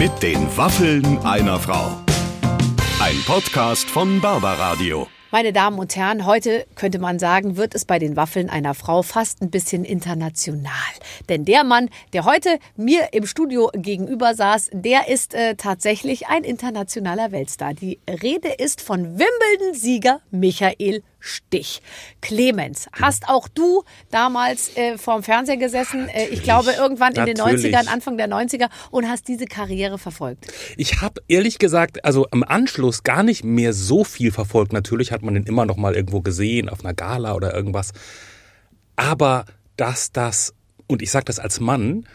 Mit den Waffeln einer Frau. Ein Podcast von Barbaradio. Meine Damen und Herren, heute könnte man sagen, wird es bei den Waffeln einer Frau fast ein bisschen international. Denn der Mann, der heute mir im Studio gegenüber saß, der ist äh, tatsächlich ein internationaler Weltstar. Die Rede ist von Wimbledon-Sieger Michael Stich. Clemens, hast auch du damals äh, vorm Fernseher gesessen, äh, ich glaube irgendwann in Natürlich. den 90ern, Anfang der 90er und hast diese Karriere verfolgt? Ich habe ehrlich gesagt, also am Anschluss gar nicht mehr so viel verfolgt. Natürlich hat man den immer noch mal irgendwo gesehen, auf einer Gala oder irgendwas. Aber dass das, und ich sage das als Mann,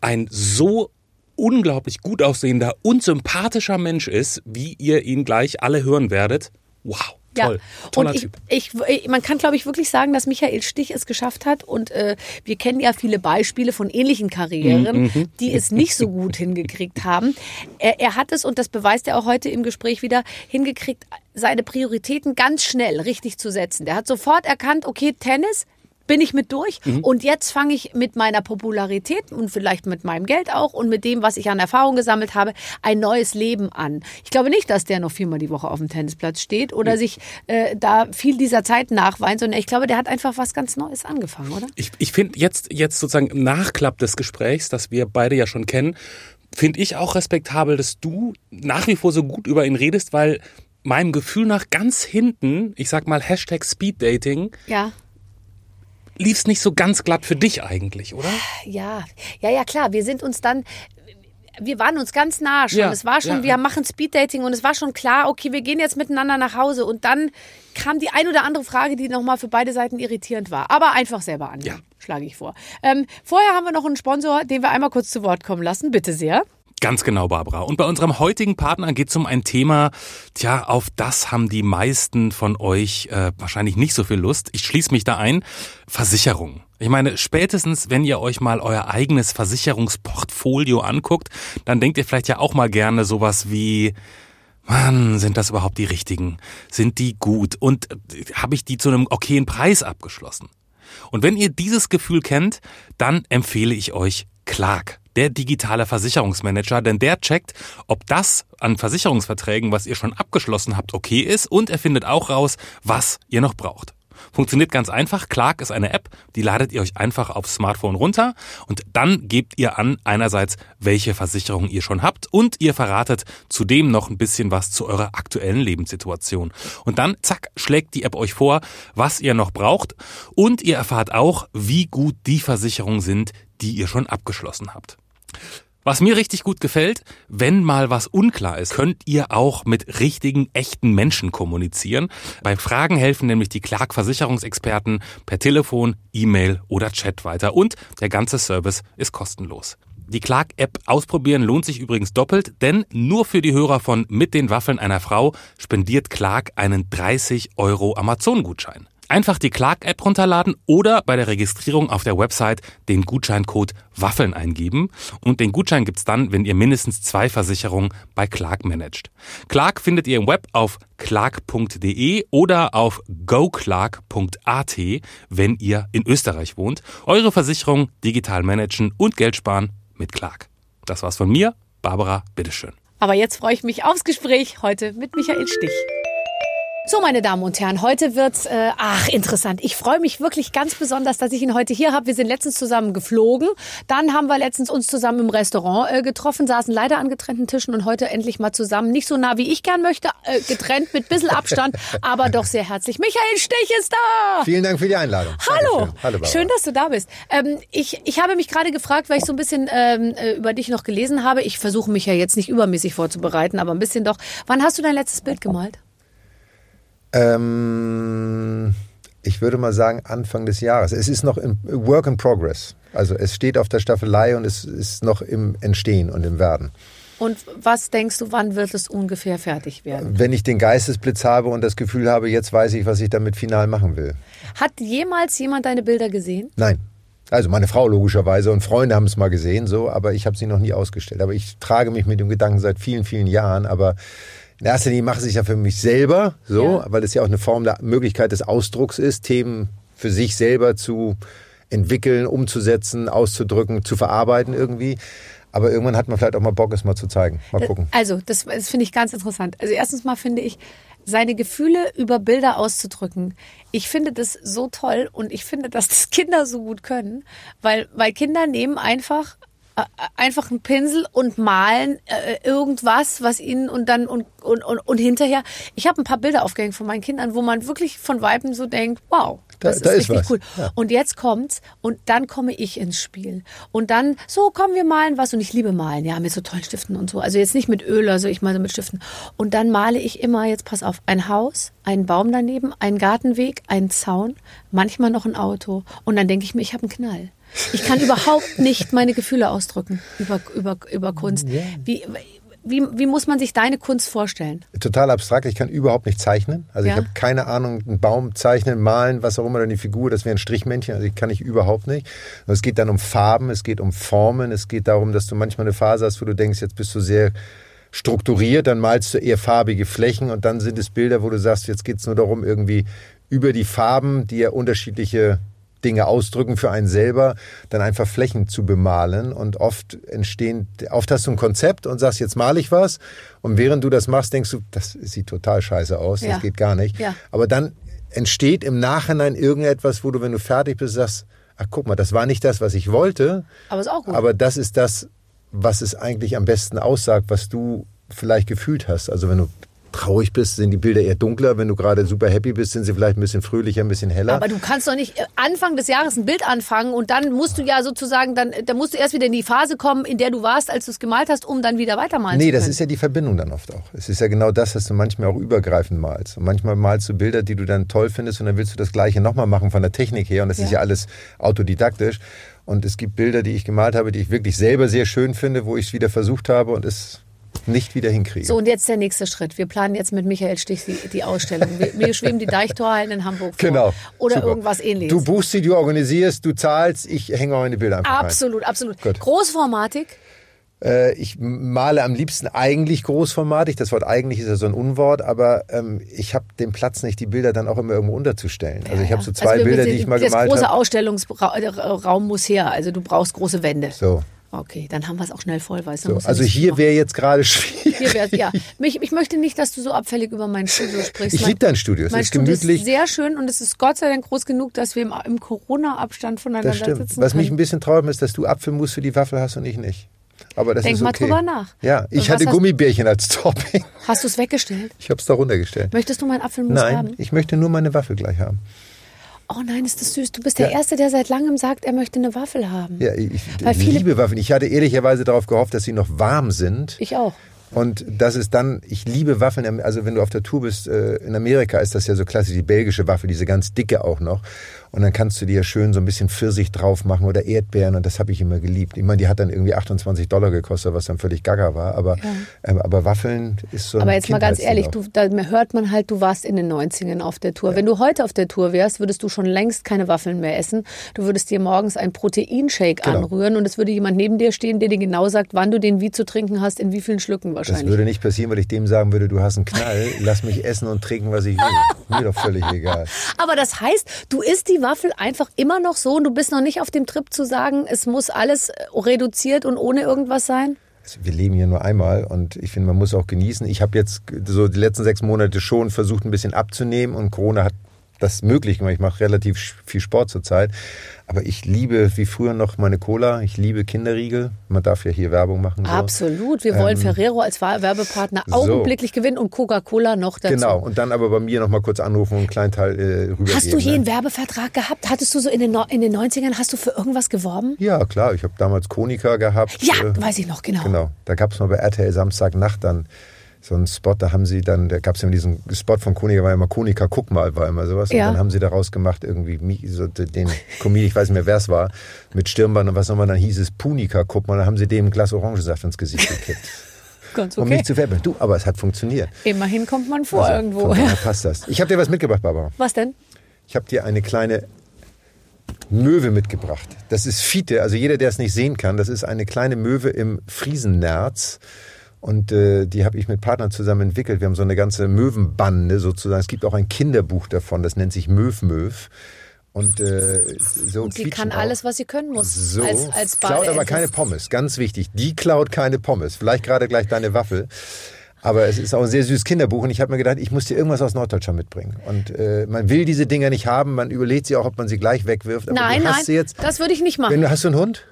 ein so unglaublich gut aussehender und sympathischer Mensch ist, wie ihr ihn gleich alle hören werdet. Wow, toll. Toller und ich, Typ. Ich, ich, man kann, glaube ich, wirklich sagen, dass Michael Stich es geschafft hat. Und äh, wir kennen ja viele Beispiele von ähnlichen Karrieren, Mhm, die es nicht so gut hingekriegt haben. Er, er hat es, und das beweist er auch heute im Gespräch wieder, hingekriegt, seine Prioritäten ganz schnell richtig zu setzen. Der hat sofort erkannt, okay, Tennis, bin ich mit durch Mhm. und jetzt fange ich mit meiner Popularität und vielleicht mit meinem Geld auch und mit dem, was ich an Erfahrung gesammelt habe, ein neues Leben an. Ich glaube nicht, dass der noch viermal die Woche auf dem Tennisplatz steht oder sich äh, da viel dieser Zeit nachweint, sondern ich glaube, der hat einfach was ganz Neues angefangen, oder? Ich, ich finde jetzt, jetzt sozusagen im Nachklapp des Gesprächs, das wir beide ja schon kennen, finde ich auch respektabel, dass du nach wie vor so gut über ihn redest, weil meinem Gefühl nach ganz hinten, ich sag mal Hashtag Speeddating, Ja. Lief es nicht so ganz glatt für dich eigentlich, oder? Ja, ja, ja, klar. Wir sind uns dann, wir waren uns ganz nah schon. Ja, es war schon, ja. wir machen Speeddating und es war schon klar, okay, wir gehen jetzt miteinander nach Hause. Und dann kam die ein oder andere Frage, die nochmal für beide Seiten irritierend war. Aber einfach selber an, Ja. schlage ich vor. Ähm, vorher haben wir noch einen Sponsor, den wir einmal kurz zu Wort kommen lassen. Bitte sehr. Ganz genau, Barbara. Und bei unserem heutigen Partner geht es um ein Thema, tja, auf das haben die meisten von euch äh, wahrscheinlich nicht so viel Lust. Ich schließe mich da ein. Versicherung. Ich meine, spätestens, wenn ihr euch mal euer eigenes Versicherungsportfolio anguckt, dann denkt ihr vielleicht ja auch mal gerne sowas wie, Mann, sind das überhaupt die richtigen? Sind die gut? Und äh, habe ich die zu einem okayen Preis abgeschlossen? Und wenn ihr dieses Gefühl kennt, dann empfehle ich euch Clark, der digitale Versicherungsmanager, denn der checkt, ob das an Versicherungsverträgen, was ihr schon abgeschlossen habt, okay ist und er findet auch raus, was ihr noch braucht. Funktioniert ganz einfach. Clark ist eine App, die ladet ihr euch einfach aufs Smartphone runter und dann gebt ihr an einerseits, welche Versicherung ihr schon habt und ihr verratet zudem noch ein bisschen was zu eurer aktuellen Lebenssituation. Und dann, zack, schlägt die App euch vor, was ihr noch braucht und ihr erfahrt auch, wie gut die Versicherungen sind, die ihr schon abgeschlossen habt. Was mir richtig gut gefällt, wenn mal was unklar ist, könnt ihr auch mit richtigen, echten Menschen kommunizieren. Bei Fragen helfen nämlich die Clark Versicherungsexperten per Telefon, E-Mail oder Chat weiter und der ganze Service ist kostenlos. Die Clark-App ausprobieren lohnt sich übrigens doppelt, denn nur für die Hörer von Mit den Waffeln einer Frau spendiert Clark einen 30 Euro Amazon-Gutschein. Einfach die Clark-App runterladen oder bei der Registrierung auf der Website den Gutscheincode Waffeln eingeben. Und den Gutschein gibt's dann, wenn ihr mindestens zwei Versicherungen bei Clark managt. Clark findet ihr im Web auf clark.de oder auf goclark.at, wenn ihr in Österreich wohnt. Eure Versicherung digital managen und Geld sparen mit Clark. Das war's von mir. Barbara, bitteschön. Aber jetzt freue ich mich aufs Gespräch heute mit Michael Stich. So, meine Damen und Herren, heute wird's äh, ach interessant. Ich freue mich wirklich ganz besonders, dass ich ihn heute hier habe. Wir sind letztens zusammen geflogen, dann haben wir letztens uns zusammen im Restaurant äh, getroffen, saßen leider an getrennten Tischen und heute endlich mal zusammen, nicht so nah wie ich gern möchte, äh, getrennt mit bisschen Abstand, aber doch sehr herzlich. Michael Stich ist da. Vielen Dank für die Einladung. Hallo, Dankeschön. Hallo Barbara. schön, dass du da bist. Ähm, ich, ich habe mich gerade gefragt, weil ich so ein bisschen ähm, äh, über dich noch gelesen habe. Ich versuche mich ja jetzt nicht übermäßig vorzubereiten, aber ein bisschen doch. Wann hast du dein letztes Bild gemalt? Ähm, ich würde mal sagen Anfang des Jahres. Es ist noch im Work in Progress. Also es steht auf der Staffelei und es ist noch im Entstehen und im Werden. Und was denkst du, wann wird es ungefähr fertig werden? Wenn ich den Geistesblitz habe und das Gefühl habe, jetzt weiß ich, was ich damit final machen will. Hat jemals jemand deine Bilder gesehen? Nein. Also meine Frau logischerweise und Freunde haben es mal gesehen, so, aber ich habe sie noch nie ausgestellt. Aber ich trage mich mit dem Gedanken seit vielen, vielen Jahren. Aber in erster Linie mache ich es ja für mich selber, so, Ja. weil es ja auch eine Form der Möglichkeit des Ausdrucks ist, Themen für sich selber zu entwickeln, umzusetzen, auszudrücken, zu verarbeiten irgendwie. Aber irgendwann hat man vielleicht auch mal Bock, es mal zu zeigen. Mal gucken. Also, das, das finde ich ganz interessant. Also erstens mal finde ich, seine Gefühle über Bilder auszudrücken. Ich finde das so toll und ich finde, dass das Kinder so gut können, weil, weil Kinder nehmen einfach äh, einfach einen Pinsel und malen äh, irgendwas, was ihnen und dann und und und, und hinterher. Ich habe ein paar Bilder aufgehängt von meinen Kindern, wo man wirklich von Weiben so denkt, wow, Da- das da ist ist richtig was. cool. Ja. Und jetzt kommt's und dann komme ich ins Spiel und dann so kommen wir malen was und ich liebe malen, ja mit so tollen Stiften und so. Also jetzt nicht mit Öl, also ich male mit Stiften. Und dann male ich immer jetzt pass auf ein Haus, einen Baum daneben, einen Gartenweg, einen Zaun, manchmal noch ein Auto und dann denke ich mir, ich habe einen Knall. Ich kann überhaupt nicht meine Gefühle ausdrücken über, über, über Kunst. Wie, wie, wie muss man sich deine Kunst vorstellen? Total abstrakt. Ich kann überhaupt nicht zeichnen. Also Ja. ich habe keine Ahnung, einen Baum zeichnen, malen, was auch immer, dann die Figur, das wäre ein Strichmännchen. Also ich kann ich überhaupt nicht. Und es geht dann um Farben, es geht um Formen, es geht darum, dass du manchmal eine Phase hast, wo du denkst, jetzt bist du sehr strukturiert, dann malst du eher farbige Flächen und dann sind es Bilder, wo du sagst, jetzt geht es nur darum, irgendwie über die Farben, die ja unterschiedliche Dinge ausdrücken für einen selber, dann einfach Flächen zu bemalen. Und oft entstehen, oft hast du ein Konzept und sagst, jetzt male ich was. Und während du das machst, denkst du, das sieht total scheiße aus, Ja. das geht gar nicht. Ja. Aber dann entsteht im Nachhinein irgendetwas, wo du, wenn du fertig bist, sagst, ach guck mal, das war nicht das, was ich wollte. Aber ist auch gut. Aber das ist das, was es eigentlich am besten aussagt, was du vielleicht gefühlt hast. Also wenn du traurig bist, sind die Bilder eher dunkler. Wenn du gerade super happy bist, sind sie vielleicht ein bisschen fröhlicher, ein bisschen heller. Aber du kannst doch nicht äh, Anfang des Jahres ein Bild anfangen und dann musst du ja sozusagen, dann, dann musst du erst wieder in die Phase kommen, in der du warst, als du es gemalt hast, um dann wieder weitermalen Nee, zu können. das ist ja die Verbindung dann oft auch. Es ist ja genau das, dass du manchmal auch übergreifend malst. Und manchmal malst du Bilder, die du dann toll findest und dann willst du das Gleiche nochmal machen von der Technik her. Und das ist Ja. ja alles autodidaktisch. Und es gibt Bilder, die ich gemalt habe, die ich wirklich selber sehr schön finde, wo ich es wieder versucht habe und es nicht wieder hinkriege. So, und jetzt der nächste Schritt. Wir planen jetzt mit Michael Stich die, die Ausstellung. Wir, mir schweben die Deichtorhallen in Hamburg vor. Genau. Oder Super. irgendwas ähnliches. Du buchst sie, du organisierst, du zahlst, ich hänge meine Bilder einfach absolut, absolut. Gut. Großformatik. Äh, ich male am liebsten eigentlich großformatig. Das Wort eigentlich ist ja so ein Unwort, aber ähm, ich habe den Platz nicht, die Bilder dann auch immer irgendwo unterzustellen. Also ich habe so zwei Also wir- Bilder, wir- die ich mal gemalt große habe. Ausstellungsraum muss her. Also du brauchst große Wände. So, Okay, dann haben wir es auch schnell voll, weißt du. so. Also hier wäre jetzt gerade schwierig. Hier wär's, ja. Mich, ich möchte nicht, dass du so abfällig über mein Studio sprichst. Ich liebe dein Studio. Es Mein ist Studio gemütlich. ist sehr schön und es ist Gott sei Dank groß genug, dass wir im, im Corona-Abstand voneinander Das stimmt. sitzen Was mich ein können. bisschen traurig ist, dass du Apfelmus für die Waffel hast und ich nicht. Aber das Denk ist mal okay. drüber nach. Ja, ich hatte Gummibärchen als Topping. Hast du es weggestellt? Ich habe es da runtergestellt. Möchtest du meinen Apfelmus Nein, haben? ich möchte nur meine Waffel gleich haben. Oh nein, ist das süß. Du bist der Ja. Erste, der seit langem sagt, er möchte eine Waffel haben. Ja, ich Weil viele- liebe Waffeln. Ich hatte ehrlicherweise darauf gehofft, dass sie noch warm sind. Ich auch. Und das ist dann, ich liebe Waffeln, also wenn du auf der Tour bist, äh, in Amerika ist das ja so klassisch, die belgische Waffel, diese ganz dicke auch noch. Und dann kannst du dir schön so ein bisschen Pfirsich drauf machen oder Erdbeeren und das habe ich immer geliebt. Ich meine, die hat dann irgendwie 28 Dollar gekostet, was dann völlig gaga war. Aber, ähm, aber Waffeln ist so ein Aber jetzt mal ganz ehrlich, du, da hört man halt, du warst in den 90ern auf der Tour. Wenn du heute auf der Tour wärst, würdest du schon längst keine Waffeln mehr essen. Du würdest dir morgens einen Proteinshake Genau. anrühren und es würde jemand neben dir stehen, der dir genau sagt, wann du den wie zu trinken hast, in wie vielen Schlücken Das wahrscheinlich. würde nicht passieren, weil ich dem sagen würde, du hast einen Knall, lass mich essen und trinken, was ich will. Mir doch völlig egal. Aber das heißt, du isst die Waffel einfach immer noch so und du bist noch nicht auf dem Trip zu sagen, es muss alles äh, reduziert und ohne irgendwas sein? Also wir leben hier nur einmal und ich finde, man muss auch genießen. Ich habe jetzt so die letzten sechs Monate schon versucht, ein bisschen abzunehmen und Corona hat das möglich gemacht. Ich mache relativ viel Sport zurzeit. Aber ich liebe wie früher noch meine Cola. Ich liebe Kinderriegel. Man darf ja hier Werbung machen. So. Absolut. Wir wollen Ferrero als Werbepartner augenblicklich gewinnen und Coca-Cola noch dazu. Genau. Und dann aber bei mir noch mal kurz anrufen und einen kleinen Teil äh, rübergeben. Hast du je ne? einen Werbevertrag gehabt? Hattest du so in den, No- in den 90ern, hast du für irgendwas geworben? Ja, klar. Ich habe damals Konica gehabt. Ja, äh, weiß ich noch, genau. Genau. Da gab es mal bei RTL Samstagnacht dann so einen Spot, da haben sie dann, da gab es ja diesen Spot von Konica, war ja immer Konica, guck mal, war immer sowas. Ja. Und dann haben sie daraus gemacht, irgendwie so den Comedian, ich weiß nicht mehr, wer es war, mit Stirnband und was nochmal, dann hieß es Punika, guck mal, dann haben sie dem ein Glas Orangensaft ins Gesicht gekippt. Ganz Um okay. mich zu veräppeln. Du, aber es hat funktioniert. Immerhin kommt man vor Also, irgendwo. Von daher passt das. Ich habe dir was mitgebracht, Barbara. Was denn? Ich habe dir eine kleine Möwe mitgebracht. Das ist Fiete, also jeder, der es nicht sehen kann, das ist eine kleine Möwe im Friesennerz. Und äh, die habe ich mit Partnern zusammen entwickelt. Wir haben so eine ganze Möwenbande sozusagen. Es gibt auch ein Kinderbuch davon, das nennt sich Möw Möw. Und, äh, so Und sie kann auch. alles, was sie können muss. So, als, als klaut aber keine Pommes, ganz wichtig. Die klaut keine Pommes. Vielleicht gerade gleich deine Waffel. Aber es ist auch ein sehr süßes Kinderbuch und ich habe mir gedacht, ich muss dir irgendwas aus Norddeutschland mitbringen. Und äh, man will diese Dinger nicht haben, man überlegt sie auch, ob man sie gleich wegwirft. Aber Nein, nein, das würde ich nicht machen. Wenn hast du einen Hund?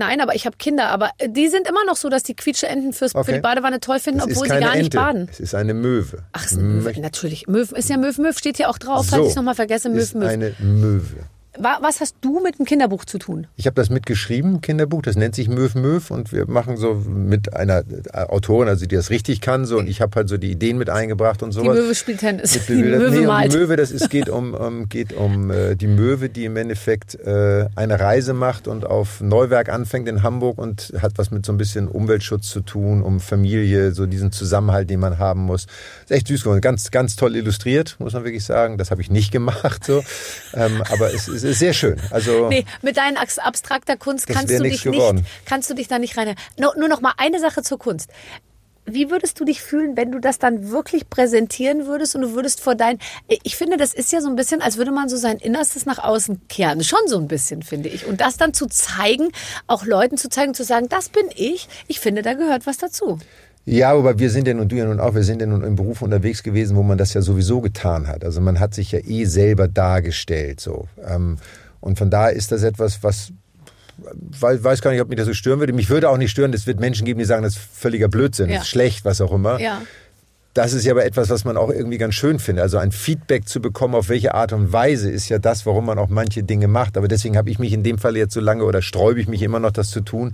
Nein, aber ich habe Kinder. Aber äh, die sind immer noch so, dass die Quietscheenten fürs, für Okay. die Badewanne toll finden, Es obwohl sie gar nicht Ente. baden. Es ist eine Möwe. Ach, es ist eine Möwe. natürlich. Möw, ist ja Möw, Möw steht hier auch drauf, falls So, ich es nochmal vergesse. Möw, ist Möw. eine Möwe. Wa- Was hast du mit dem Kinderbuch zu tun? Ich habe das mitgeschrieben, Kinderbuch, das nennt sich Möw Möw und wir machen so mit einer äh, Autorin, also die das richtig kann, so und ich habe halt so die Ideen mit eingebracht und Die sowas. Möwe spielt Tennis. Mit Die Möwe, nee, um malt. die Möwe, das ist, geht um, um, geht um äh, die Möwe, die im Endeffekt äh, eine Reise macht und auf Neuwerk anfängt in Hamburg und hat was mit so ein bisschen Umweltschutz zu tun, um Familie, so diesen Zusammenhalt, den man haben muss. Ist echt süß geworden, ganz, ganz toll illustriert, muss man wirklich sagen. Das habe ich nicht gemacht, so. ähm, aber es, es ist sehr schön. Also Nee, mit deinen abstrakter Kunst kannst du dich geworden. nicht, kannst du dich da nicht rein. No, nur noch mal eine Sache zur Kunst. Wie würdest du dich fühlen, wenn du das dann wirklich präsentieren würdest und du würdest vor deinen. Ich finde, das ist ja so ein bisschen, als würde man so sein Innerstes nach außen kehren. Schon so ein bisschen, finde ich. Und das dann zu zeigen, auch Leuten zu zeigen, zu sagen, das bin ich. Ich finde, da gehört was dazu. Ja, aber wir sind ja nun, du ja nun auch, wir sind ja nun im Beruf unterwegs gewesen, wo man das ja sowieso getan hat. Also man hat sich ja eh selber dargestellt, so. Ähm, und von daher ist das etwas, was, weiß, weiß gar nicht, ob mich das so stören würde. Mich würde auch nicht stören, es wird Menschen geben, die sagen, das ist völliger Blödsinn, Ja. das ist schlecht, was auch immer. Ja. Das ist ja aber etwas, was man auch irgendwie ganz schön findet. Also ein Feedback zu bekommen, auf welche Art und Weise, ist ja das, warum man auch manche Dinge macht. Aber deswegen habe ich mich in dem Fall jetzt so lange oder sträube ich mich immer noch, das zu tun,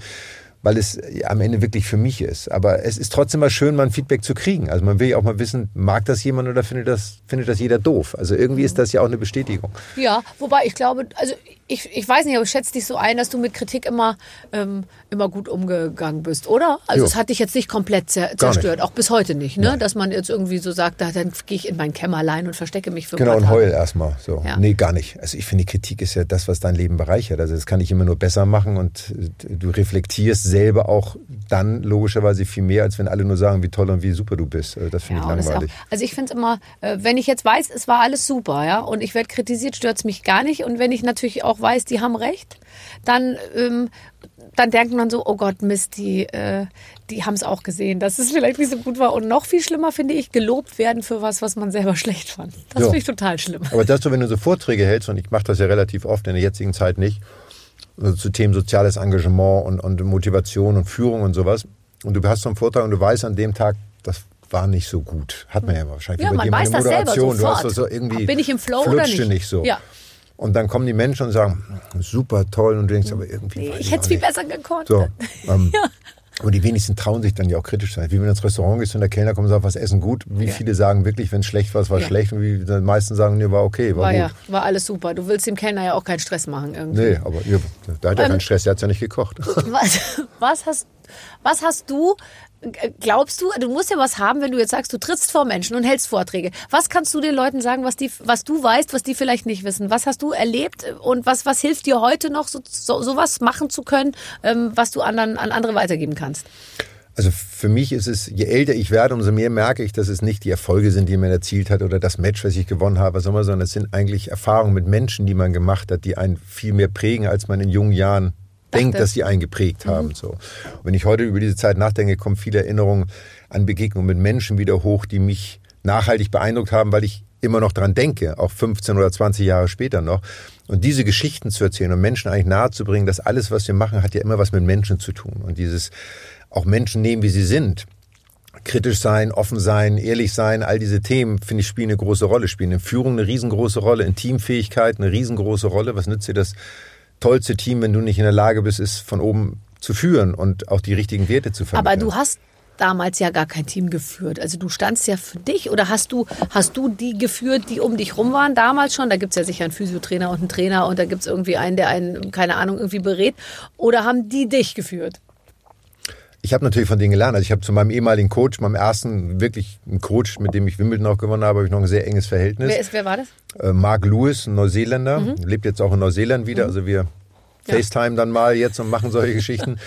weil es ja am Ende wirklich für mich ist. Aber es ist trotzdem mal schön, mal ein Feedback zu kriegen. Also man will ja auch mal wissen, mag das jemand oder findet das, findet das jeder doof? Also irgendwie ist das ja auch eine Bestätigung. Ja, wobei ich glaube, also ich, ich weiß nicht, aber ich schätze dich so ein, dass du mit Kritik immer, ähm, immer gut umgegangen bist, oder? Also es hat dich jetzt nicht komplett zer Gar nicht. zerstört, auch bis heute nicht, ne? Dass man jetzt irgendwie so sagt, da, dann gehe ich in mein Kämmerlein und verstecke mich für Genau, und heul erstmal. So. Ja. Nee, gar nicht. Also ich finde, Kritik ist ja das, was dein Leben bereichert. Also das kann ich immer nur besser machen und äh, du reflektierst selber auch dann logischerweise viel mehr, als wenn alle nur sagen, wie toll und wie super du bist. Also das finde Ja, ich ist auch, langweilig. also ich finde es immer, äh, wenn ich jetzt weiß, es war alles super, ja, und ich werde kritisiert, stört es mich gar nicht. Und wenn ich natürlich auch weiß, die haben recht, dann, ähm, dann denkt man so, oh Gott, Mist, die, äh, die haben es auch gesehen, dass es vielleicht nicht so gut war. Und noch viel schlimmer finde ich, gelobt werden für was, was man selber schlecht fand. Das Ja. finde ich total schlimm. Aber das so, wenn du so Vorträge hältst, und ich mache das ja relativ oft in der jetzigen Zeit nicht, also zu Themen soziales Engagement und, und Motivation und Führung und sowas, und du hast so einen Vortrag und du weißt an dem Tag, das war nicht so gut. Hat man ja wahrscheinlich. Ja, man weiß das selber Moderation. Du hast sofort. so, so irgendwie Bin ich im Flow oder nicht? nicht so. Ja. Und dann kommen die Menschen und sagen, super toll, und du denkst, aber irgendwie. weiß Ich hätte es viel besser gekonnt. So, ähm, Aber die wenigsten trauen sich dann ja auch kritisch zu sein. Wie wenn du ins Restaurant gehst und der Kellner kommt und sagt, was essen gut. Wie Ja. viele sagen wirklich, wenn es schlecht war, es war Ja. schlecht. Und wie die meisten sagen, nee, war okay, war, War gut. ja, war alles super. Du willst dem Kellner ja auch keinen Stress machen irgendwie. Nee, aber ihr, da hat er Ähm, keinen Stress, der hat ja nicht gekocht. Was, was, hast, was hast du, glaubst du, du musst ja was haben, wenn du jetzt sagst, du trittst vor Menschen und hältst Vorträge. Was kannst du den Leuten sagen, was, die, was du weißt, was die vielleicht nicht wissen? Was hast du erlebt und was, was hilft dir heute noch, so, so, sowas machen zu können, ähm, was du anderen, an andere weitergeben kannst? Also für mich ist es, je älter ich werde, umso mehr merke ich, dass es nicht die Erfolge sind, die man erzielt hat oder das Match, was ich gewonnen habe, sondern es sind eigentlich Erfahrungen mit Menschen, die man gemacht hat, die einen viel mehr prägen, als man in jungen Jahren denkt, dass sie einen geprägt haben. So. Und wenn ich heute über diese Zeit nachdenke, kommen viele Erinnerungen an Begegnungen mit Menschen wieder hoch, die mich nachhaltig beeindruckt haben, weil ich immer noch dran denke, auch 15 oder 20 Jahre später noch. Und diese Geschichten zu erzählen und Menschen eigentlich nahezubringen, dass alles, was wir machen, hat ja immer was mit Menschen zu tun. Und dieses auch Menschen nehmen, wie sie sind. Kritisch sein, offen sein, ehrlich sein, all diese Themen, finde ich, spielen eine große Rolle. Spielen in Führung eine riesengroße Rolle, in Teamfähigkeit eine riesengroße Rolle. Was nützt dir das tollste Team, wenn du nicht in der Lage bist, es von oben zu führen und auch die richtigen Werte zu vermitteln? Aber du hast damals ja gar kein Team geführt. Also du standst ja für dich oder hast du, hast du die geführt, die um dich rum waren damals schon? Da gibt's ja sicher einen Physiotrainer und einen Trainer und da gibt's irgendwie einen, der einen, keine Ahnung, irgendwie berät. Oder haben die dich geführt? Ich habe natürlich von denen gelernt. Also ich habe zu meinem ehemaligen Coach, meinem ersten wirklich einen Coach, mit dem ich Wimbledon auch gewonnen habe, habe ich noch ein sehr enges Verhältnis. Wer, ist, wer war das? Äh, Mark Lewis, ein Neuseeländer, Mhm. lebt jetzt auch in Neuseeland wieder. Also wir FaceTime dann mal jetzt und machen solche Geschichten.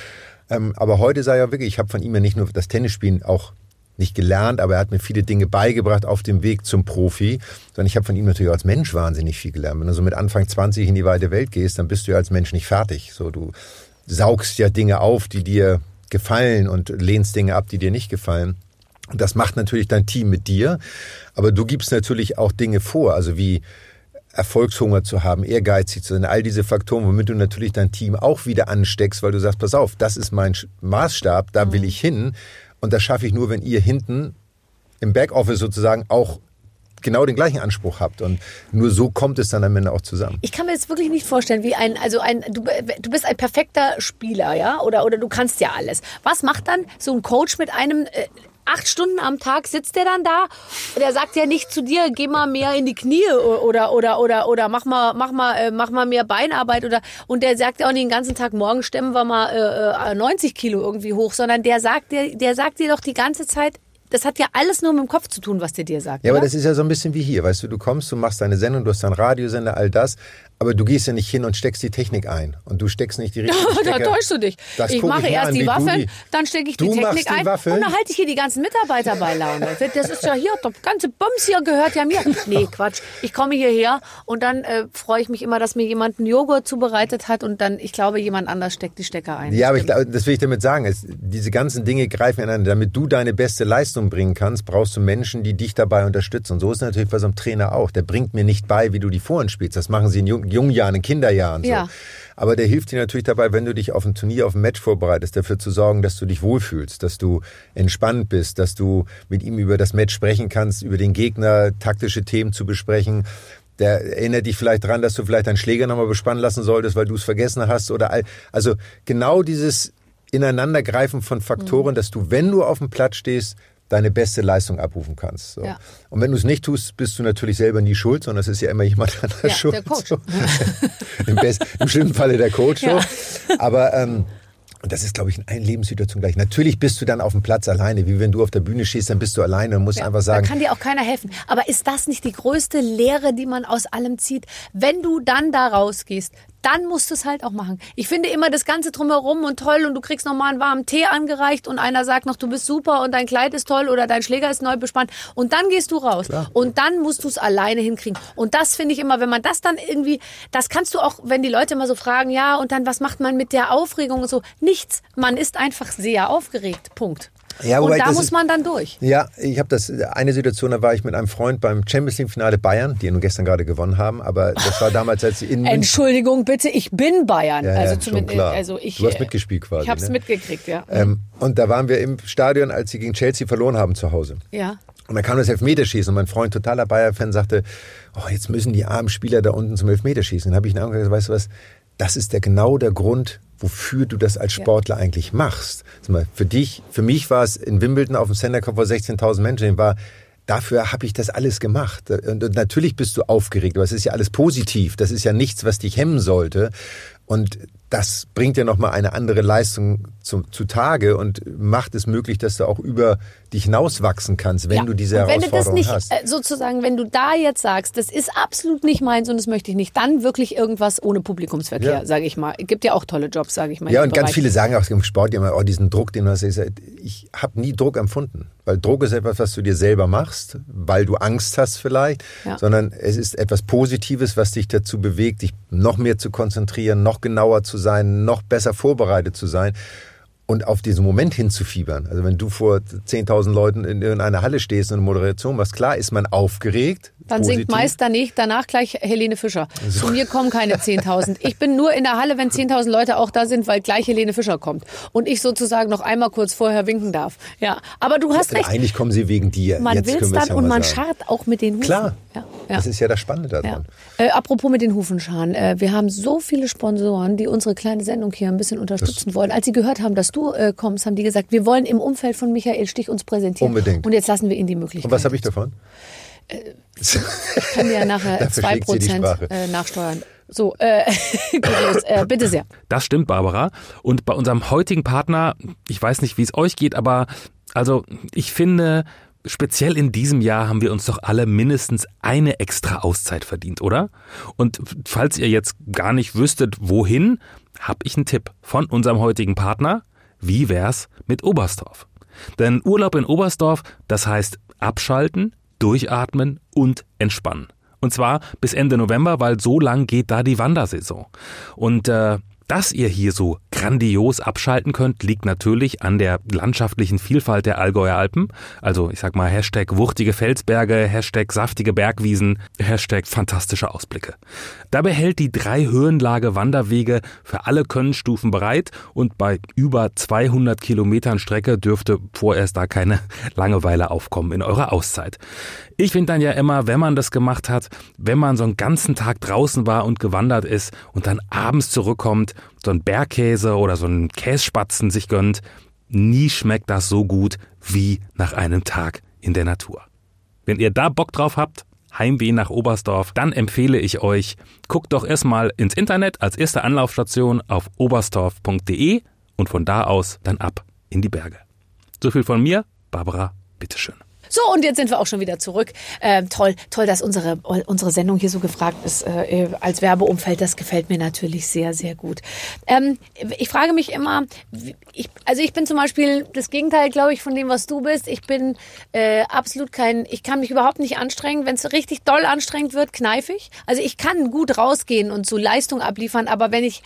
Ähm, aber heute sei ja wirklich, ich habe von ihm ja nicht nur das Tennisspielen auch nicht gelernt, aber er hat mir viele Dinge beigebracht auf dem Weg zum Profi, sondern ich habe von ihm natürlich als Mensch wahnsinnig viel gelernt. Wenn du so mit Anfang 20 in die weite Welt gehst, dann bist du ja als Mensch nicht fertig. So, du saugst ja Dinge auf, die dir gefallen und lehnst Dinge ab, die dir nicht gefallen. Und das macht natürlich dein Team mit dir, aber du gibst natürlich auch Dinge vor, also wie Erfolgshunger zu haben, ehrgeizig zu sein, all diese Faktoren, womit du natürlich dein Team auch wieder ansteckst, weil du sagst, pass auf, das ist mein Maßstab, da will ich hin. Und das schaffe ich nur, wenn ihr hinten im Backoffice sozusagen auch genau den gleichen Anspruch habt und nur so kommt es dann am Ende auch zusammen. Ich kann mir jetzt wirklich nicht vorstellen, wie ein, also ein, du, du bist ein perfekter Spieler, ja, oder, oder du kannst ja alles. Was macht dann so ein Coach mit einem, äh, acht Stunden am Tag sitzt der dann da. Der sagt ja nicht zu dir, geh mal mehr in die Knie oder oder oder oder mach mal mach mal äh, mach mal mehr Beinarbeit oder und der sagt ja auch nicht den ganzen Tag morgen stemmen wir mal äh, 90 äh, Kilo irgendwie hoch, sondern der sagt dir der sagt dir doch die ganze Zeit das hat ja alles nur mit dem Kopf zu tun, was der dir sagt. Ja, oder? aber das ist ja so ein bisschen wie hier. Weißt du, du kommst, du machst deine Sendung, du hast deinen Radiosender, all das. Aber du gehst ja nicht hin und steckst die Technik ein. Und du steckst nicht die richtige Stecker. da täuschst du dich. Das ich mache ich erst an, die Waffeln, die, dann stecke ich die Technik die ein. Waffeln? Und dann halte ich hier die ganzen Mitarbeiter bei Laune. Das ist ja hier, der ganze Bums hier gehört ja mir. Nee, Quatsch. Ich komme hierher und dann äh, freue ich mich immer, dass mir jemand einen Joghurt zubereitet hat und dann, ich glaube, jemand anders steckt die Stecker ein. Ja, aber ich, das will ich damit sagen. Es, diese ganzen Dinge greifen ineinander. Damit du deine beste Leistung bringen kannst, brauchst du Menschen, die dich dabei unterstützen. Und so ist es natürlich bei so einem Trainer auch. Der bringt mir nicht bei, wie du die Foren spielst. Das machen sie in jungen Jahren, in Kinder Kinderjahren. So. Ja. Aber der hilft dir natürlich dabei, wenn du dich auf ein Turnier, auf ein Match vorbereitest, dafür zu sorgen, dass du dich wohlfühlst, dass du entspannt bist, dass du mit ihm über das Match sprechen kannst, über den Gegner, taktische Themen zu besprechen. Der erinnert dich vielleicht daran, dass du vielleicht deinen Schläger nochmal bespannen lassen solltest, weil du es vergessen hast. Oder all, also genau dieses Ineinandergreifen von Faktoren, mhm. dass du, wenn du auf dem Platz stehst, deine beste Leistung abrufen kannst. So. Ja. Und wenn du es nicht tust, bist du natürlich selber nie schuld, sondern es ist ja immer jemand anderes ja, schuld. Der Coach. So. Im, Best, Im schlimmsten Falle der Coach. Ja. So. Aber ähm, und das ist, glaube ich, in allen Lebenssituationen gleich. Natürlich bist du dann auf dem Platz alleine, wie wenn du auf der Bühne stehst, dann bist du alleine und musst ja, einfach sagen. Da kann dir auch keiner helfen. Aber ist das nicht die größte Lehre, die man aus allem zieht? Wenn du dann da rausgehst, dann musst du es halt auch machen. Ich finde immer das Ganze drumherum und toll und du kriegst nochmal einen warmen Tee angereicht und einer sagt noch, du bist super und dein Kleid ist toll oder dein Schläger ist neu bespannt und dann gehst du raus Klar. und dann musst du es alleine hinkriegen. Und das finde ich immer, wenn man das dann irgendwie, das kannst du auch, wenn die Leute immer so fragen, ja und dann was macht man mit der Aufregung und so, nichts. Man ist einfach sehr aufgeregt. Punkt. Ja, und da muss man dann durch. Ja, ich habe das eine Situation, da war ich mit einem Freund beim Champions League Finale Bayern, die ja nun gestern gerade gewonnen haben, aber das war damals als sie in Entschuldigung bitte, ich bin Bayern. Ja, also zumindest also ich Du hast mitgespielt quasi. Ich habe es ne? mitgekriegt, ja. Ähm, und da waren wir im Stadion, als sie gegen Chelsea verloren haben zu Hause. Ja. Und dann kam das Elfmeterschießen und mein Freund, totaler Bayer-Fan, sagte, oh, jetzt müssen die armen Spieler da unten zum Elfmeterschießen. Dann habe ich ihn angeguckt, weißt du was, das ist der genau der Grund, wofür du das als Sportler ja. eigentlich machst. Mal, für dich, für mich war es in Wimbledon auf dem Center Cup vor 16.000 Menschen, war dafür habe ich das alles gemacht. Und natürlich bist du aufgeregt, aber es ist ja alles positiv. Das ist ja nichts, was dich hemmen sollte. Und das bringt ja nochmal eine andere Leistung zu, zutage und macht es möglich, dass du auch über dich hinauswachsen kannst, wenn ja. du diese und wenn Herausforderung du das nicht, hast. Äh, sozusagen, wenn du da jetzt sagst, das ist absolut nicht meins und das möchte ich nicht, dann wirklich irgendwas ohne Publikumsverkehr, ja. sage ich mal. Gibt ja auch tolle Jobs, sage ich mal. Ja, und ganz viele sagen auch im Sport immer, oh, diesen Druck, den du hast. Ich habe nie Druck empfunden, weil Druck ist etwas, was du dir selber machst, weil du Angst hast vielleicht, ja. sondern es ist etwas Positives, was dich dazu bewegt, dich noch mehr zu konzentrieren, noch genauer zu sein, noch besser vorbereitet zu sein und auf diesen Moment hinzufiebern. Also wenn du vor 10.000 Leuten in irgendeiner Halle stehst und eine Moderation machst, klar ist man aufgeregt. Dann positiv. singt meist danach, danach gleich Helene Fischer. So. Zu mir kommen keine 10.000. Ich bin nur in der Halle, wenn 10.000 Leute auch da sind, weil gleich Helene Fischer kommt. Und ich sozusagen noch einmal kurz vorher winken darf. Ja, aber du hast recht. Eigentlich kommen sie wegen dir. Man will es dann ja und man sagen. scharrt auch mit den Hufen. Klar. Ja, ja. Das ist ja das Spannende daran. Äh, apropos mit den Hufenscharen. Äh, wir haben so viele Sponsoren, die unsere kleine Sendung hier ein bisschen unterstützen das wollen. Als sie gehört haben, dass du äh, kommst, haben die gesagt, wir wollen im Umfeld von Michael Stich uns präsentieren. Unbedingt. Und jetzt lassen wir ihnen die Möglichkeit. Und was habe ich davon? Äh, ich kann dir ja nachher zwei Prozent äh, nachsteuern. So, äh, gut, äh, bitte sehr. Das stimmt, Barbara. Und bei unserem heutigen Partner, ich weiß nicht, wie es euch geht, aber also ich finde, speziell in diesem Jahr haben wir uns doch alle mindestens eine extra Auszeit verdient, oder? Und falls ihr jetzt gar nicht wüsstet, wohin, habe ich einen Tipp von unserem heutigen Partner. Wie wär's mit Oberstdorf? Denn Urlaub in Oberstdorf, das heißt abschalten, durchatmen und entspannen. Und zwar bis Ende November, weil so lang geht da die Wandersaison. Und äh, dass ihr hier so grandios abschalten könnt, liegt natürlich an der landschaftlichen Vielfalt der Allgäuer Alpen. Also ich sag mal Hashtag wuchtige Felsberge, Hashtag saftige Bergwiesen, Hashtag fantastische Ausblicke. Dabei hält die drei Höhenlage Wanderwege für alle Könnenstufen bereit und bei über 200 Kilometern Strecke dürfte vorerst da keine Langeweile aufkommen in eurer Auszeit. Ich finde dann ja immer, wenn man das gemacht hat, wenn man so einen ganzen Tag draußen war und gewandert ist und dann abends zurückkommt, so ein Bergkäse oder so einen Kässpatzen sich gönnt, nie schmeckt das so gut wie nach einem Tag in der Natur. Wenn ihr da Bock drauf habt, Heimweh nach Oberstdorf, dann empfehle ich euch, guckt doch erstmal ins Internet als erste Anlaufstation auf oberstdorf.de und von da aus dann ab in die Berge. So viel von mir, Barbara, bitteschön. So, und jetzt sind wir auch schon wieder zurück. Ähm, toll, toll, dass unsere, unsere Sendung hier so gefragt ist äh, als Werbeumfeld. Das gefällt mir natürlich sehr, sehr gut. Ähm, ich frage mich immer, ich, also ich bin zum Beispiel das Gegenteil, glaube ich, von dem, was du bist. Ich bin äh, absolut kein, ich kann mich überhaupt nicht anstrengen. Wenn es richtig doll anstrengend wird, kneifig. Also ich kann gut rausgehen und so Leistung abliefern, aber wenn ich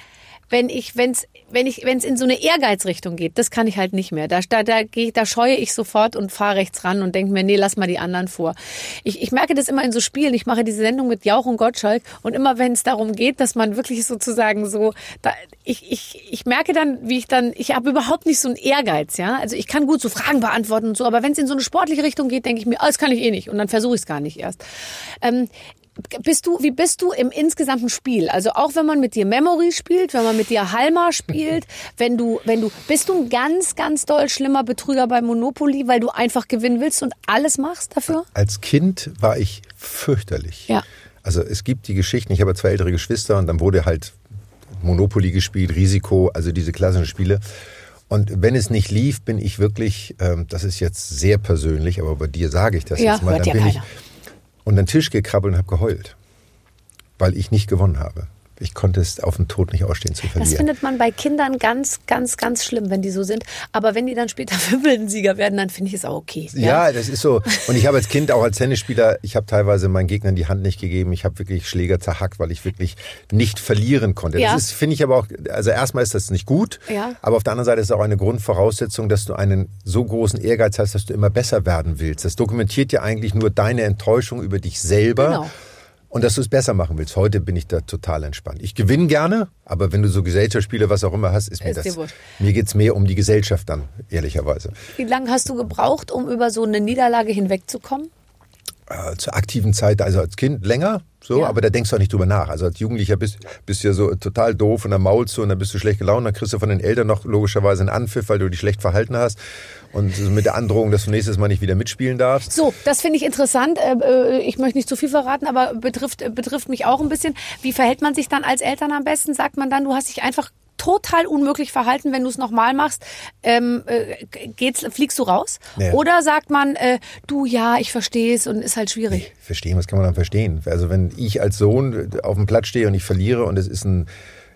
wenn ich, wenn's, wenn ich, wenn es in so eine Ehrgeizrichtung geht, das kann ich halt nicht mehr. Da, da, da, geh, da scheue ich sofort und fahre rechts ran und denke mir, nee, lass mal die anderen vor. Ich, ich merke das immer in so Spielen. Ich mache diese Sendung mit Jauch und Gottschalk und immer wenn es darum geht, dass man wirklich sozusagen so, da, ich, ich, ich merke dann, wie ich dann, ich habe überhaupt nicht so einen Ehrgeiz, ja. Also ich kann gut so Fragen beantworten und so, aber wenn es in so eine sportliche Richtung geht, denke ich mir, oh, das kann ich eh nicht und dann versuche ich es gar nicht erst. Ähm, bist du, wie bist du im insgesamten Spiel? Also auch wenn man mit dir Memory spielt, wenn man mit dir Halma spielt, wenn du, wenn du, bist du ein ganz, ganz doll schlimmer Betrüger bei Monopoly, weil du einfach gewinnen willst und alles machst dafür? Als Kind war ich fürchterlich. Ja. Also es gibt die Geschichten, ich habe zwei ältere Geschwister und dann wurde halt Monopoly gespielt, Risiko, also diese klassischen Spiele. Und wenn es nicht lief, bin ich wirklich, ähm, das ist jetzt sehr persönlich, aber bei dir sage ich das ja, jetzt mal, dann bin ich keiner. Unter den Tisch gekrabbelt und habe geheult, weil ich nicht gewonnen habe. Ich konnte es auf den Tod nicht ausstehen zu Das verlieren. findet man bei Kindern ganz, ganz, ganz schlimm, wenn die so sind. Aber wenn die dann später Wimbledon-Sieger werden, dann finde ich es auch okay. Ja, das ist so. Und ich habe als Kind, auch als Tennisspieler, ich habe teilweise meinen Gegnern die Hand nicht gegeben. Ich habe wirklich Schläger zerhackt, weil ich wirklich nicht verlieren konnte. Ja. Das ist, finde ich aber auch, also erstmal ist das nicht gut. Ja. Aber auf der anderen Seite ist es auch eine Grundvoraussetzung, dass du einen so großen Ehrgeiz hast, dass du immer besser werden willst. Das dokumentiert ja eigentlich nur deine Enttäuschung über dich selber. Genau. Und dass du es besser machen willst. Heute bin ich da total entspannt. Ich gewinne gerne, aber wenn du so Gesellschaftsspiele, was auch immer hast, ist mir Ist das. Mir geht's mehr um die Gesellschaft dann, ehrlicherweise. Wie lange hast du gebraucht, um über so eine Niederlage hinwegzukommen? äh, zur aktiven Zeit, also als Kind länger, so, Ja. aber da denkst du auch nicht drüber nach. Also als Jugendlicher bist, bist du ja so total doof und dann maulst du und dann bist du schlecht gelaunt, dann kriegst du von den Eltern noch logischerweise einen Anpfiff, weil du dich schlecht verhalten hast und mit der Androhung, dass du nächstes Mal nicht wieder mitspielen darfst. So, das finde ich interessant. Äh, äh, Ich möchte nicht zu viel verraten, aber betrifft, äh, betrifft mich auch ein bisschen. Wie verhält man sich dann als Eltern am besten? Sagt man dann, du hast dich einfach total unmöglich verhalten, wenn du es nochmal machst, ähm, äh, geht's, fliegst du raus? Ja. Oder sagt man, äh, du ja, ich verstehe es und ist halt schwierig. Verstehen, was kann man dann verstehen? Also wenn ich als Sohn auf dem Platz stehe und ich verliere und es ist ein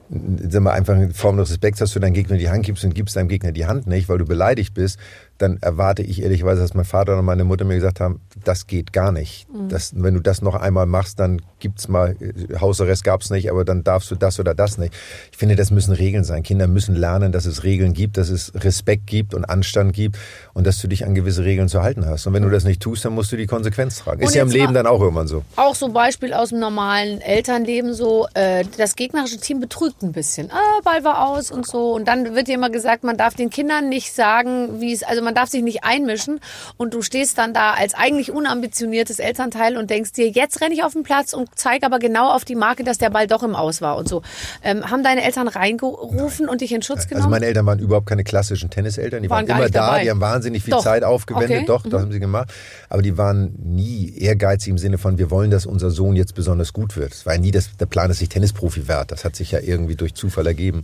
sagen wir einfach eine Form des Respekts, dass du deinem Gegner die Hand gibst und gibst deinem Gegner die Hand nicht, weil du beleidigt bist, dann erwarte ich ehrlicherweise, dass mein Vater und meine Mutter mir gesagt haben, das geht gar nicht. Das, wenn du das noch einmal machst, dann gibt's mal, äh, Hausarrest gab's nicht, aber dann darfst du das oder das nicht. Ich finde, das müssen Regeln sein. Kinder müssen lernen, dass es Regeln gibt, dass es Respekt gibt und Anstand gibt und dass du dich an gewisse Regeln zu halten hast. Und wenn du das nicht tust, dann musst du die Konsequenz tragen. Und Ist ja im Leben dann auch irgendwann so. Auch so Beispiel aus dem normalen Elternleben so, äh, das gegnerische Team betrügt ein bisschen. Ah, Ball war aus und so. Und dann wird dir immer gesagt, man darf den Kindern nicht sagen, wie es, also man darf sich nicht einmischen. Und du stehst dann da als eigentlich unambitioniertes Elternteil und denkst dir, jetzt renne ich auf den Platz und zeige aber genau auf die Marke, dass der Ball doch im Aus war und so. Ähm, haben deine Eltern reingerufen und dich in Schutz Also genommen? meine Eltern waren überhaupt keine klassischen Tenniseltern. Die Waren waren, immer da, dabei. die haben wahnsinnig viel Doch. Zeit aufgewendet. Okay. Mhm. Doch, das haben sie gemacht. Aber die waren nie ehrgeizig im Sinne von, wir wollen, dass unser Sohn jetzt besonders gut wird. Es war ja nie das, der Plan, dass ich Tennisprofi werde. Das hat sich ja irgendwie durch Zufall ergeben.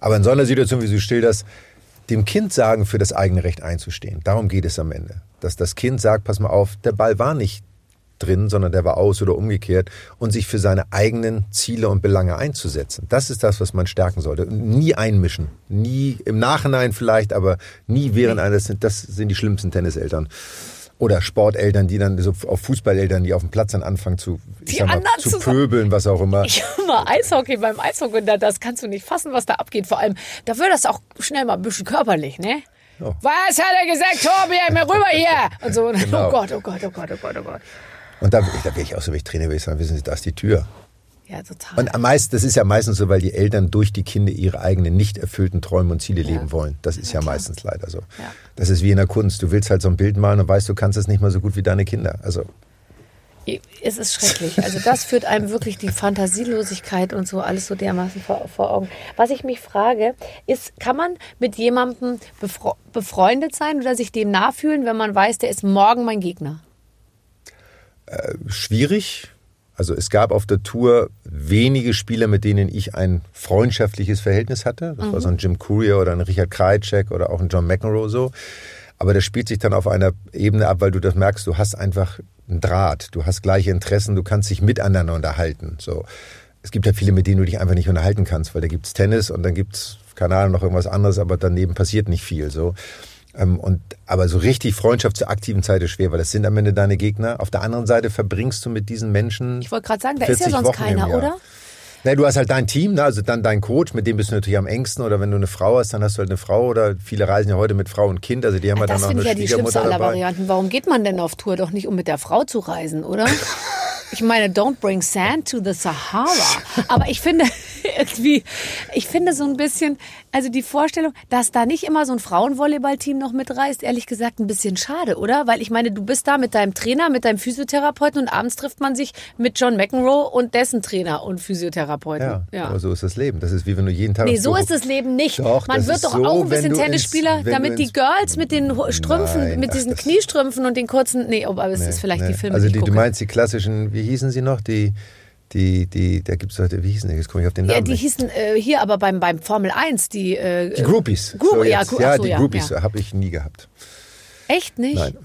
Aber in so einer Situation, wie du schilderst, dem Kind sagen, für das eigene Recht einzustehen. Darum geht es am Ende. Dass das Kind sagt, pass mal auf, der Ball war nicht drin, sondern der war aus oder umgekehrt und sich für seine eigenen Ziele und Belange einzusetzen. Das ist das, was man stärken sollte. Nie einmischen. Nie im Nachhinein vielleicht, aber nie während eines, das sind die schlimmsten Tenniseltern. Oder Sporteltern, die dann so auf Fußballeltern, die auf dem Platz dann anfangen zu, ich sag mal, zu pöbeln, was auch immer. Ich war Eishockey beim Eishockey, da- das kannst du nicht fassen, was da abgeht. Vor allem, da wird das auch schnell mal ein bisschen körperlich, ne? Was hat er gesagt, Tobi, mir rüber hier? Und so, Genau. oh Gott, oh Gott, oh Gott, oh Gott, oh Gott. Und da, da wäre ich auch so, wenn ich Trainer wäre, sagen, wissen Sie, da ist die Tür. Ja, total. Und am meisten, das ist ja meistens so, weil die Eltern durch die Kinder ihre eigenen nicht erfüllten Träume und Ziele leben wollen. Das ist ja, meistens leider so. Ja. Das ist wie in der Kunst. Du willst halt so ein Bild malen und weißt, du kannst es nicht mal so gut wie deine Kinder. Also Es ist schrecklich. Also das führt einem wirklich die Fantasielosigkeit und so alles so dermaßen vor, vor Augen. Was ich mich frage, ist, kann man mit jemandem befre befreundet sein oder sich dem nachfühlen, wenn man weiß, der ist morgen mein Gegner? schwierig. Also es gab auf der Tour wenige Spieler, mit denen ich ein freundschaftliches Verhältnis hatte. Das war so ein Jim Courier oder ein Richard Krajicek oder auch ein John McEnroe so. Aber das spielt sich dann auf einer Ebene ab, weil du das merkst, du hast einfach einen Draht, du hast gleiche Interessen, du kannst dich miteinander unterhalten. So. Es gibt ja viele, mit denen du dich einfach nicht unterhalten kannst, weil da gibt's Tennis und dann gibt's keine Ahnung, noch irgendwas anderes, aber daneben passiert nicht viel. So. Ähm, Und, aber so richtig Freundschaft zur aktiven Zeit ist schwer, weil das sind am Ende deine Gegner. Auf der anderen Seite verbringst du mit diesen Menschen. Ich wollte gerade sagen, da ist ja 40 sonst Wochen keiner, oder? Ne, du hast halt dein Team, ne? also dann dein Coach, mit dem bist du natürlich am engsten. Oder wenn du eine Frau hast, dann hast du halt eine Frau. Oder viele reisen ja heute mit Frau und Kind, also die haben ja dann Das noch finde eine ich ja die schlimmste aller dabei. Varianten. Warum geht man denn auf Tour? Doch nicht, um mit der Frau zu reisen, oder? Ich meine, don't bring sand to the Sahara. Aber ich finde irgendwie, ich finde so ein bisschen, also die Vorstellung, dass da nicht immer so ein Frauenvolleyballteam noch mitreist, ehrlich gesagt ein bisschen schade, oder? Weil ich meine, du bist da mit deinem Trainer, mit deinem Physiotherapeuten und abends trifft man sich mit John McEnroe und dessen Trainer und Physiotherapeuten. Ja, aber so ist das Leben. Das ist wie wenn du jeden Tag. Nee, so ist das Leben nicht. Doch, Man wird doch so, auch ein bisschen ins- Tennisspieler, du damit die ins- Girls mit den Strümpfen, Nein, mit ach, diesen das- Kniestrümpfen und den kurzen. Nee, aber es ist vielleicht die Nee. Filme, Also die die, du meinst die klassischen, wie hießen sie noch? Die, die, die, da gibt's heute, wie hießen die? Jetzt komme ich auf den Namen. ja, die nicht. hießen äh, hier aber beim, beim Formel 1, die. Äh, die Groupies. Group- So ja. Gru- ja, so, die ja, Groupies ja. habe ich nie gehabt. Echt nicht? Nein.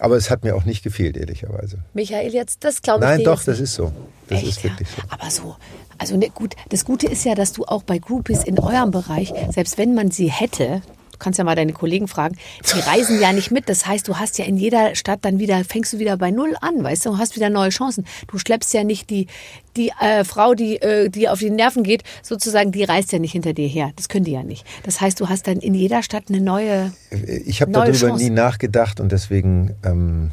Aber es hat mir auch nicht gefehlt, ehrlicherweise. Michael, jetzt, das glaube ich Nein, doch, das ist so. Das Echt, ist wirklich ja. so. Aber so, also ne, gut, das Gute ist ja, dass du auch bei Groupies in eurem Bereich, selbst wenn man sie hätte, du kannst ja mal deine Kollegen fragen, die reisen ja nicht mit. Das heißt, du hast ja in jeder Stadt dann wieder, fängst du wieder bei Null an, weißt du, und hast wieder neue Chancen. Du schleppst ja nicht die, die äh, Frau, die, äh, die auf die Nerven geht, sozusagen, die reist ja nicht hinter dir her. Das können die ja nicht. Das heißt, du hast dann in jeder Stadt eine neue, Ich habe darüber Chance. nie nachgedacht und deswegen ähm,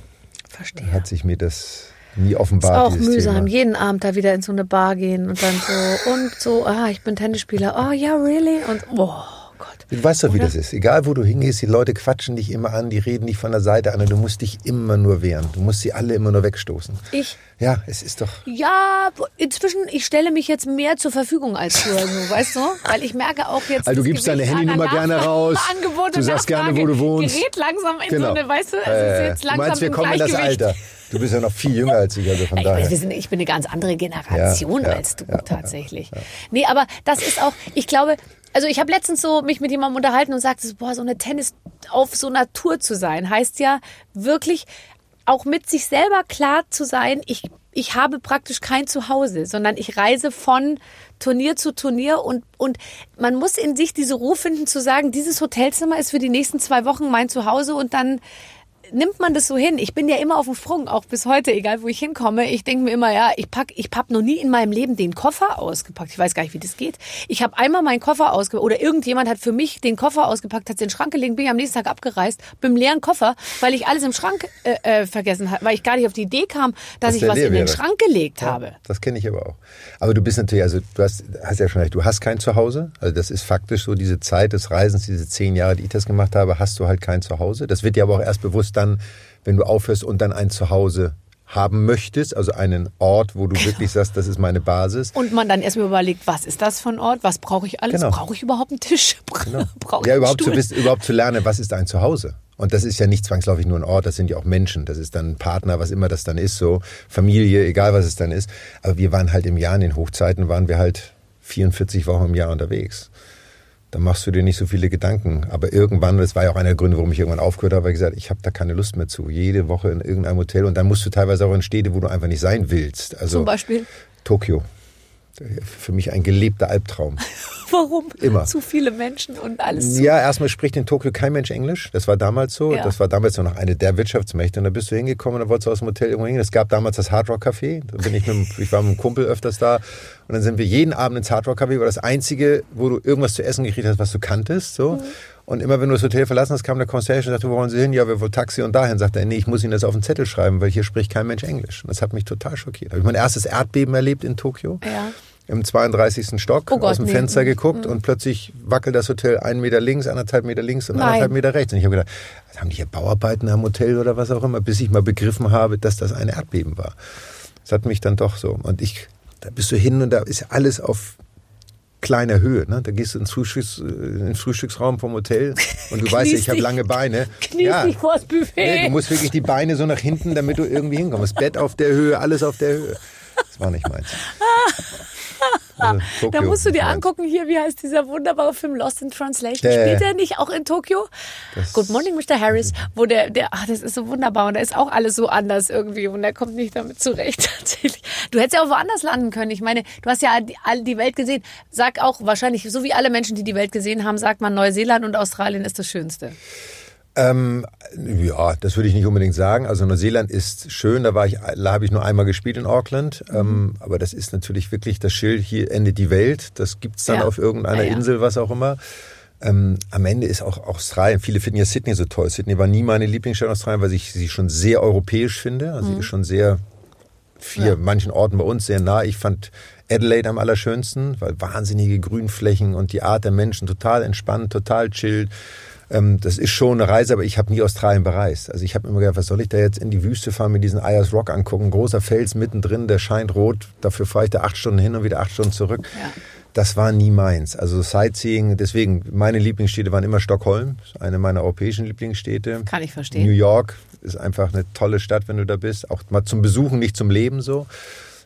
hat sich mir das nie ist offenbart. auch dieses mühsam, Thema. jeden Abend da wieder in so eine Bar gehen und dann so und so, ah, ich bin Tennisspieler, oh ja, really? Und oh Gott. Du weißt doch, wie Oder? das ist. Egal, wo du hingehst, die Leute quatschen dich immer an, die reden dich von der Seite an und du musst dich immer nur wehren. Du musst sie alle immer nur wegstoßen. Ich, Ja, es ist doch. ja, inzwischen, ich stelle mich jetzt mehr zur Verfügung als früher, so, weißt du? Weil ich merke auch jetzt. Also du gibst deine Handynummer gerne raus. Angebot Du sagst gerne, Nachfrage wo du wohnst. Gerät langsam in Genau. so eine, weißt du, es Äh, ist jetzt du langsam meinst, wir kommen in das. Alter. Du bist ja noch viel jünger als ich, also von Ich, daher. wir sind, ich bin eine ganz andere Generation Ja, ja, als du ja, tatsächlich. Nee, aber das ist auch, ich glaube, also ich habe letztens so mich mit jemandem unterhalten und sagte, so, boah, so eine Tennis auf so einer Tour zu sein, heißt ja wirklich auch mit sich selber klar zu sein, ich, ich habe praktisch kein Zuhause, sondern ich reise von Turnier zu Turnier und, und man muss in sich diese Ruhe finden zu sagen, dieses Hotelzimmer ist für die nächsten zwei Wochen mein Zuhause und dann nimmt man das so hin. Ich bin ja immer auf dem Sprung, auch bis heute, egal wo ich hinkomme. Ich denke mir immer, ja, ich pack, ich habe noch nie in meinem Leben den Koffer ausgepackt. Ich weiß gar nicht, wie das geht. Ich habe einmal meinen Koffer ausgepackt oder irgendjemand hat für mich den Koffer ausgepackt, hat den Schrank gelegt, bin ich am nächsten Tag abgereist, mit einem leeren Koffer, weil ich alles im Schrank äh, äh, vergessen habe, weil ich gar nicht auf die Idee kam, dass Dass ich was in den wäre. Schrank gelegt habe. Das kenne ich aber auch. Aber du bist natürlich, also du hast, hast ja schon recht, du hast kein Zuhause. Also das ist faktisch so, diese Zeit des Reisens, diese zehn Jahre, die ich das gemacht habe, hast du halt kein Zuhause. Das wird dir aber auch erst bewusst dann, wenn du aufhörst und dann ein Zuhause haben möchtest, also einen Ort, wo du wirklich sagst, das ist meine Basis. Und man dann erstmal überlegt, was ist das für ein Ort? Was brauche ich alles? Genau. Brauche ich überhaupt einen Tisch? Brauche ich Ja, einen überhaupt zu, Stuhl? wissen, überhaupt zu lernen, was ist ein Zuhause. Und das ist ja nicht zwangsläufig nur ein Ort, das sind ja auch Menschen, das ist dann ein Partner, was immer das dann ist, so Familie, egal was es dann ist. Aber wir waren halt im Jahr, in den Hochzeiten waren wir halt 44 Wochen im Jahr unterwegs. Dann machst du dir nicht so viele Gedanken. Aber irgendwann, das war ja auch einer der Gründe, warum ich irgendwann aufgehört habe, weil ich gesagt, ich habe da keine Lust mehr zu. Jede Woche in irgendeinem Hotel und dann musst du teilweise auch in Städte, wo du einfach nicht sein willst. Also Zum Beispiel? Tokio. Für mich ein gelebter Albtraum. Warum? Immer. Zu viele Menschen und alles. Ja, erstmal spricht in Tokio kein Mensch Englisch. Das war damals so. Ja. Das war damals noch eine der Wirtschaftsmächte. Und da bist du hingekommen und da wolltest du aus dem Hotel irgendwo hingehen. Es gab damals das Hard Rock Café. Da bin ich, mit, ich war mit einem Kumpel öfters da. Und dann sind wir jeden Abend ins Hard Rock Café. War das einzige, wo du irgendwas zu essen gekriegt hast, was du kanntest. So. Und immer wenn du das Hotel verlassen hast, kam der Concierge und sagte, wo wollen Sie hin? Ja, wir wollen Taxi und dahin. Sagt er, nee, ich muss Ihnen das auf den Zettel schreiben, weil hier spricht kein Mensch Englisch. Und das hat mich total schockiert. Habe ich mein erstes Erdbeben erlebt in Tokio Ja. im 32. Stock Oh Gott, aus dem nee. Fenster geguckt und plötzlich wackelt das Hotel einen Meter links, anderthalb Meter links und Nein. anderthalb Meter rechts. Und ich habe gedacht, haben die hier Bauarbeiten am Hotel oder was auch immer, bis ich mal begriffen habe, dass das ein Erdbeben war. Das hat mich dann doch so. Und ich, da bist du hin und da ist alles auf kleiner Höhe. Ne? Da gehst du ins, Frühstücks, äh, in den Frühstücksraum vom Hotel und du weißt ja, ich habe lange Beine. Kniest dich vors Buffet. Nee, du musst wirklich die Beine so nach hinten, damit du irgendwie hinkommst. Das Bett auf der Höhe, alles auf der Höhe. Das war nicht meins. Also, Da musst du dir angucken, hier, wie heißt dieser wunderbare Film Lost in Translation? Der- Spielt er nicht auch in Tokio? Good Morning, Mr. Harris, wo der, der, ach, das ist so wunderbar und da ist auch alles so anders irgendwie und er kommt nicht damit zurecht tatsächlich. Du hättest ja auch woanders landen können. Ich meine, du hast ja die, all die Welt gesehen. Sag auch wahrscheinlich, so wie alle Menschen, die die Welt gesehen haben, sagt man, Neuseeland und Australien ist das Schönste. Ähm, ja, das würde ich nicht unbedingt sagen. Also Neuseeland ist schön, da war ich, da habe ich nur einmal gespielt in Auckland. Mhm. Ähm, aber das ist natürlich wirklich das Schild, hier endet die Welt. Das gibt's dann Ja. auf irgendeiner Ja, ja. Insel, was auch immer. Ähm, am Ende ist auch Australien, viele finden ja Sydney so toll. Sydney war nie meine Lieblingsstadt in Australien, weil ich sie schon sehr europäisch finde. Also Mhm. sie ist schon sehr, vier manchen Orten bei uns sehr nah. Ich fand Adelaide am allerschönsten, weil wahnsinnige Grünflächen und die Art der Menschen total entspannt, total chillt. Ähm, das ist schon eine Reise, aber ich habe nie Australien bereist. Also ich habe immer gedacht, was soll ich da jetzt in die Wüste fahren, mir diesen Ayers Rock angucken, großer Fels mittendrin, der scheint rot, dafür fahre ich da acht Stunden hin und wieder acht Stunden zurück. Ja. Das war nie meins. Also Sightseeing, deswegen, meine Lieblingsstädte waren immer Stockholm, eine meiner europäischen Lieblingsstädte. Kann ich verstehen. New York ist einfach eine tolle Stadt, wenn du da bist. Auch mal zum Besuchen, nicht zum Leben so.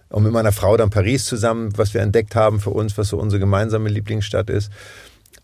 Und mit meiner Frau dann Paris zusammen, was wir entdeckt haben für uns, was so unsere gemeinsame Lieblingsstadt ist.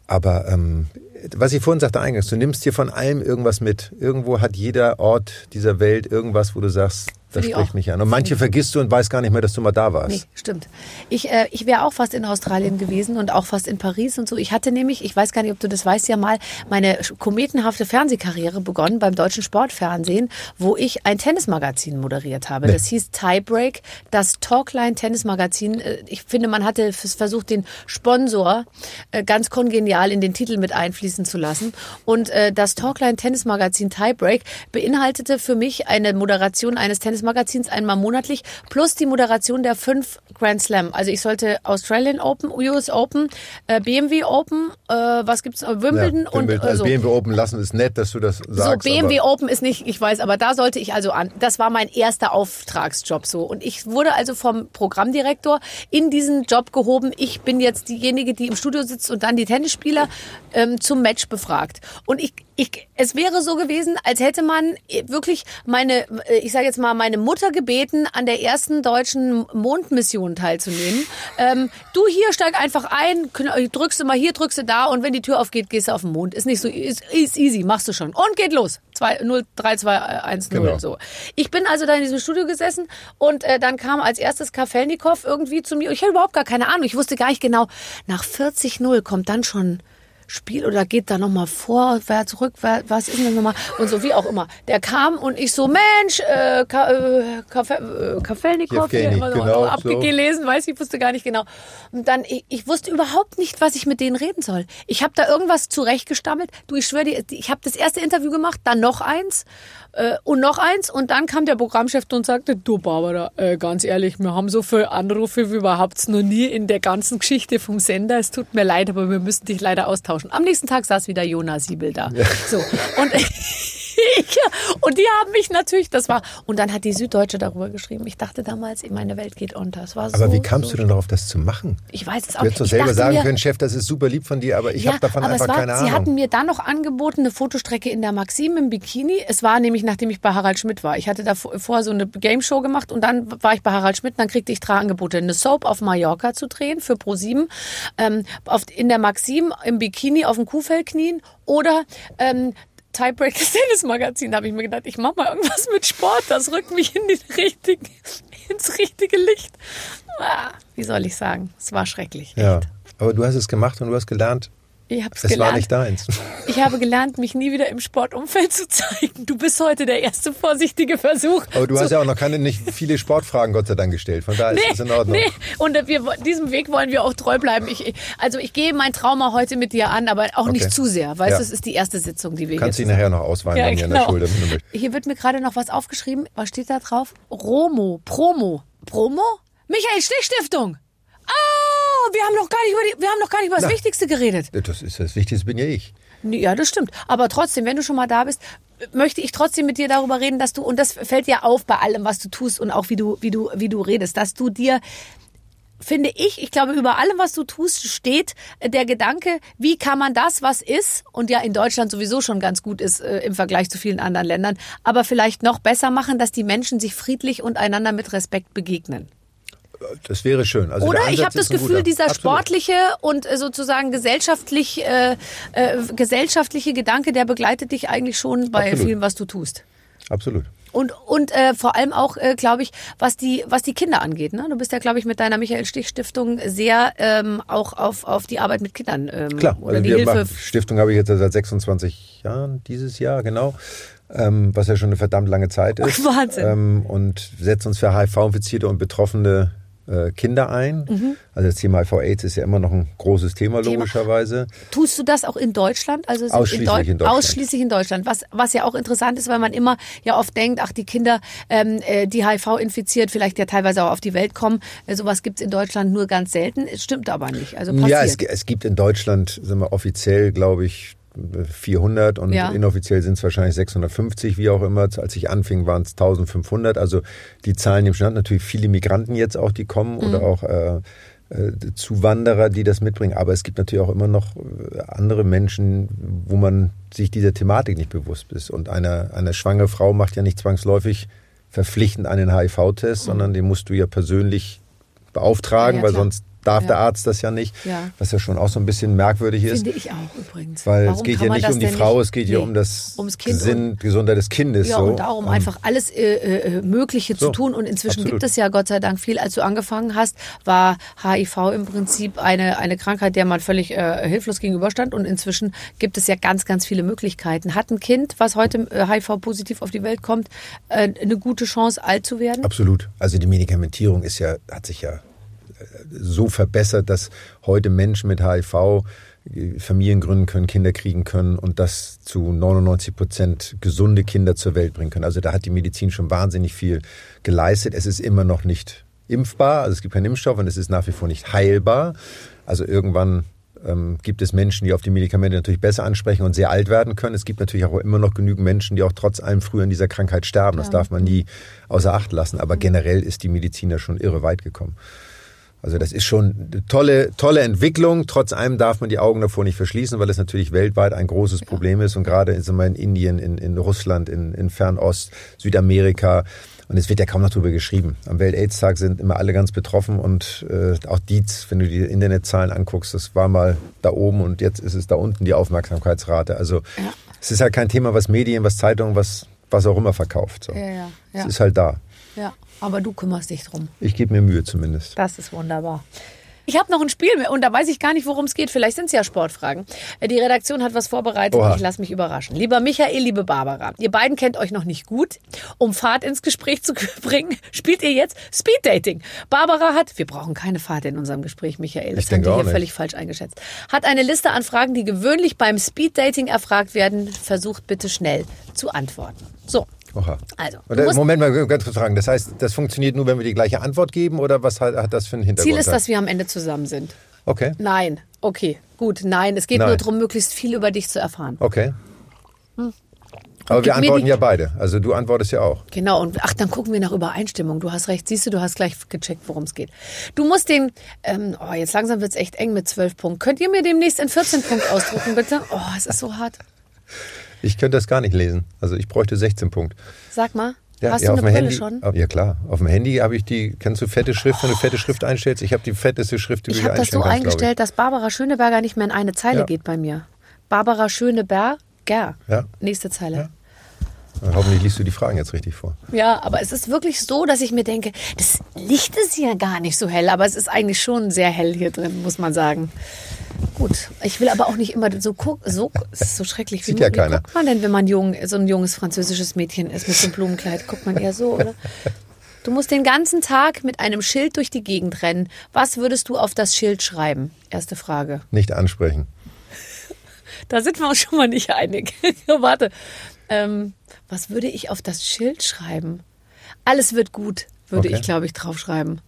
Aber ähm, was ich vorhin sagte eingangs, du nimmst dir von allem irgendwas mit. Irgendwo hat jeder Ort dieser Welt irgendwas, wo du sagst, das spricht mich an. Und manche vergisst du und weißt gar nicht mehr, dass du mal da warst. Nee, stimmt. Ich, äh, ich wäre auch fast in Australien gewesen und auch fast in Paris und so. Ich hatte nämlich, ich weiß gar nicht, ob du das weißt, ja mal meine kometenhafte Fernsehkarriere begonnen beim deutschen Sportfernsehen, wo ich ein Tennismagazin moderiert habe. Das hieß Tiebreak, das Talkline Tennismagazin. Äh, Ich finde, man hatte versucht, den Sponsor äh, ganz kongenial in den Titel mit einfließen zu lassen. Und äh, das Talkline Tennismagazin Tiebreak beinhaltete für mich eine Moderation eines Tennismagazins einmal monatlich plus die Moderation der fünf Grand Slam. Also ich sollte Australian Open, US Open, äh, BMW Open, äh, was gibt's noch? Wimbledon und Wimbledon. äh, also so. BMW Open lassen ist nett, dass du das sagst. So, BMW Open ist nicht, ich weiß, aber da sollte ich also an. Das war mein erster Auftragsjob so. Und ich wurde also vom Programmdirektor in diesen Job gehoben. Ich bin jetzt diejenige, die im Studio sitzt und dann die Tennisspieler ähm, zum Match befragt. Und ich, ich, es wäre so gewesen, als hätte man wirklich meine, äh, ich sage jetzt mal, meine Mutter gebeten, an der ersten deutschen Mondmission teilzunehmen. Ähm, du hier steig einfach ein, kn- drückst du mal hier, drückst du da und wenn die Tür aufgeht, gehst du auf den Mond. Ist nicht so, ist, ist easy, machst du schon. Und geht los. 2, 0, 3, 2, 1, 0. Genau. So. Ich bin also da in diesem Studio gesessen und äh, dann kam als erstes Kafelnikow irgendwie zu mir. Ich hatte überhaupt gar keine Ahnung. Ich wusste gar nicht genau, nach 40 0 kommt dann schon Spiel oder geht da nochmal vorwärts, rückwärts, was ist denn nochmal? Und so wie auch immer. Der kam und ich so, Mensch, äh, Ka, äh, Kafe, äh, Kafelnikow, hier immer so genau, abgelesen, weiß ich, wusste gar nicht genau. Und dann, ich, ich wusste überhaupt nicht, was ich mit denen reden soll. Ich habe da irgendwas zurechtgestammelt. Du, ich schwöre dir, ich habe das erste Interview gemacht, dann noch eins äh, und noch eins und dann kam der Programmchef und sagte, du Barbara, äh, ganz ehrlich, wir haben so viele Anrufe wie überhaupt noch nie in der ganzen Geschichte vom Sender. Es tut mir leid, aber wir müssen dich leider austauschen. Am nächsten Tag saß wieder Jonas Siebel da. So und. Und die haben mich natürlich, das war, und dann hat die Süddeutsche darüber geschrieben. Ich dachte damals, meine Welt geht unter. Es war so, Aber wie kamst so du denn darauf, das zu machen? Ich weiß es auch Du hättest doch selber sagen mir- können, Chef, das ist super lieb von dir, aber ich habe davon einfach war, keine Sie hatten Ahnung. mir dann noch angeboten, eine Fotostrecke in der Maxim im Bikini. Es war nämlich, nachdem ich bei Harald Schmidt war. Ich hatte da vor- vorher so eine Game Show gemacht und dann war ich bei Harald Schmidt und dann kriegte ich drei Angebote. Eine Soap auf Mallorca zu drehen für Pro7, ähm, auf, in der Maxim im Bikini auf dem Kuhfell knien oder ähm, Tiebreak das Tennismagazin. Da habe ich mir gedacht, ich mache mal irgendwas mit Sport. Das rückt mich in richtigen, ins richtige Licht. Ah, wie soll ich sagen? Es war schrecklich. Ja, echt. aber du hast es gemacht und du hast gelernt, Ich habe es gelernt. war nicht deins. Ich habe gelernt, mich nie wieder im Sportumfeld zu zeigen. Du bist heute der erste vorsichtige Versuch. Aber du hast ja auch noch keine, nicht viele Sportfragen, Gott sei Dank, gestellt. Von daher ist es in Ordnung. Nee, und wir, diesem Weg wollen wir auch treu bleiben. Ich, also ich gehe mein Trauma heute mit dir an, aber auch Okay. nicht zu sehr. Weißt Ja. du, es ist die erste Sitzung, die wir Kannst hier dich nachher noch ausweinen ja, mir an der genau. Schulter. Hier wird mir gerade noch was aufgeschrieben. Was steht da drauf? Romo, Promo. Promo? Michael Stich Stiftung. Wir haben noch gar nicht über, die, wir haben noch gar nicht über das Na. Wichtigste geredet. Das ist das Wichtigste, bin ja ich. Ja, das stimmt. Aber trotzdem, wenn du schon mal da bist, möchte ich trotzdem mit dir darüber reden, dass du, und das fällt dir auf bei allem, was du tust und auch wie du, wie du, wie du redest, dass du dir, finde ich, ich glaube, über allem, was du tust, steht der Gedanke, wie kann man das, was ist, und ja in Deutschland sowieso schon ganz gut ist äh, im Vergleich zu vielen anderen Ländern, aber vielleicht noch besser machen, dass die Menschen sich friedlich und einander mit Respekt begegnen. Das wäre schön. Also Oder der ich habe das Gefühl, dieser Absolut. sportliche und äh, sozusagen gesellschaftlich, äh, äh, gesellschaftliche Gedanke, der begleitet dich eigentlich schon bei Absolut. vielem, was du tust. Absolut. Und, und äh, vor allem auch, äh, glaube ich, was die, was die Kinder angeht. Ne? Du bist ja, glaube ich, mit deiner Michael Stich Stiftung sehr ähm, auch auf, auf die Arbeit mit Kindern ähm, Klar, oder also die Hilfe. Stiftung habe ich jetzt seit 26 Jahren, dieses Jahr, genau. Ähm, was ja schon eine verdammt lange Zeit ist. Wahnsinn. Ähm, und setzen uns für HIV-infizierte und betroffene Kinder ein. Mhm. Also das Thema HIV-AIDS ist ja immer noch ein großes Thema, Thema. logischerweise. Tust du das auch in Deutschland? Also Ausschließlich Deu- in Deutschland. Ausschließlich in Deutschland. Was, was ja auch interessant ist, weil man immer ja oft denkt, ach, die Kinder, ähm, äh, die HIV infiziert, vielleicht ja teilweise auch auf die Welt kommen. Äh, sowas gibt's in Deutschland nur ganz selten. Es stimmt aber nicht. Also passiert. Ja, es, es gibt in Deutschland, sind wir offiziell, glaube ich, 400 und Ja. inoffiziell sind es wahrscheinlich 650, wie auch immer. Als ich anfing, waren es 1500. Also die Zahlen nehmen schon an. Natürlich viele Migranten jetzt auch, die kommen oder Mhm. auch äh, äh, Zuwanderer, die das mitbringen. Aber es gibt natürlich auch immer noch äh, andere Menschen, wo man sich dieser Thematik nicht bewusst ist. Und eine, eine schwangere Frau macht ja nicht zwangsläufig verpflichtend einen HIV-Test, sondern den musst du ja persönlich beauftragen, Mhm. Ja, weil sonst darf Ja. der Arzt das ja nicht. Ja. Was ja schon auch so ein bisschen merkwürdig ist. Finde ich auch übrigens. Weil Warum es geht ja nicht um die Frau, es geht ja Nee, um das Gesinn, Gesundheit des Kindes. Ja, so. und darum Ähm, einfach alles äh, äh, Mögliche zu So, tun. Und inzwischen absolut. gibt es ja Gott sei Dank viel. Als du angefangen hast, war HIV im Prinzip eine, eine Krankheit, der man völlig äh, hilflos gegenüberstand. Und inzwischen gibt es ja ganz, ganz viele Möglichkeiten. Hat ein Kind, was heute äh, HIV-positiv auf die Welt kommt, äh, eine gute Chance, alt zu werden? Absolut. Also die Medikamentierung ist ja, hat sich ja äh, so verbessert, dass heute Menschen mit HIV äh, Familien gründen können, Kinder kriegen können und das zu 99 Prozent gesunde Kinder zur Welt bringen können. Also da hat die Medizin schon wahnsinnig viel geleistet. Es ist immer noch nicht impfbar, also es gibt keinen Impfstoff und es ist nach wie vor nicht heilbar. Also irgendwann ähm, gibt es Menschen, die auf die Medikamente natürlich besser ansprechen und sehr alt werden können. Es gibt natürlich auch immer noch genügend Menschen, die auch trotz allem früher an dieser Krankheit sterben. Das darf man nie außer Acht lassen. Aber generell ist die Medizin ja schon irre weit gekommen. Also das ist schon eine tolle, tolle Entwicklung. Trotz allem darf man die Augen davor nicht verschließen, weil es natürlich weltweit ein großes Problem ist. Und gerade in Indien, in, in Russland, in, in Fernost, Südamerika. Und es wird ja kaum noch darüber geschrieben. Am Welt-Aids-Tag sind immer alle ganz betroffen und äh, auch Dietz, wenn du die Internetzahlen anguckst, das war mal da oben und jetzt ist es da unten die Aufmerksamkeitsrate. Also Ja. es ist halt kein Thema, was Medien, was Zeitungen, was, was auch immer verkauft. So. Ja, ja, ja. Es ist halt da. Ja, aber du kümmerst dich drum. Ich gebe mir Mühe zumindest. Das ist wunderbar. Ich habe noch ein Spiel und da weiß ich gar nicht, worum es geht. Vielleicht sind es ja Sportfragen. Äh, Die Redaktion hat was vorbereitet. Oha. Ich lasse mich überraschen. Lieber Michael, liebe Barbara, ihr beiden kennt euch noch nicht gut. Um Fahrt ins Gespräch zu bringen, spielt ihr jetzt Speed Dating. Barbara hat, wir brauchen keine Fahrt in unserem Gespräch, Michael. Das Ich haben denke wir auch hier völlig falsch eingeschätzt. Hat eine Liste an Fragen, die gewöhnlich beim Speed Dating erfragt werden. Versucht bitte schnell zu antworten. So. Oha. Also, musst- Moment mal, ganz kurz fragen. Das heißt, das funktioniert nur, wenn wir die gleiche Antwort geben oder was hat, hat das für einen Hintergrund? Ziel ist, dass wir am Ende zusammen sind. Okay, Nein. Okay, gut. Nein, es geht Nein. nur darum, möglichst viel über dich zu erfahren. okay. Aber wir antworten ja beide. Also du antwortest ja auch. Genau, und ach, dann gucken wir nach Übereinstimmung. Du hast recht. Siehst du, du hast gleich gecheckt, worum es geht. Du musst den, ähm, oh, jetzt langsam wird's echt eng mit 12 Punkten. Könnt ihr mir demnächst in 14 Punkt ausdrucken, bitte? Oh, es ist so hart. Ich könnte das gar nicht lesen. Also ich bräuchte 16 Punkte. Sag mal, Ja, hast ja, du eine Brille Handy, schon? Oh, Ja klar, auf dem Handy habe ich die, kennst du fette Schrift, wenn du fette Schrift einstellst? Ich habe die fetteste Schrift, die du Ich dir habe das so einstellen kannst, eingestellt, dass Barbara Schöneberger nicht mehr in eine Zeile Ja. geht bei mir. Barbara Schöneberger. Ja. Nächste Zeile. Ja. ich. Hoffentlich liest du die Fragen jetzt richtig vor. Ja, aber es ist wirklich so, dass ich mir denke, das Licht ist hier gar nicht so hell, aber es ist eigentlich schon sehr hell hier drin, muss man sagen. Gut, ich will aber auch nicht immer so gucken. So, es ist so schrecklich. Sieht wie, ja wie keiner. guckt man denn, wenn man jung, so ein junges französisches Mädchen ist mit so einem Blumenkleid? Guckt man eher so, oder? Du musst den ganzen Tag mit einem Schild durch die Gegend rennen. Was würdest du auf das Schild schreiben? Erste Frage. Nicht ansprechen. Da sind wir uns schon mal nicht einig. Warte. Ähm, was würde ich auf das Schild schreiben? Alles wird gut, würde Okay. ich, glaube ich, draufschreiben.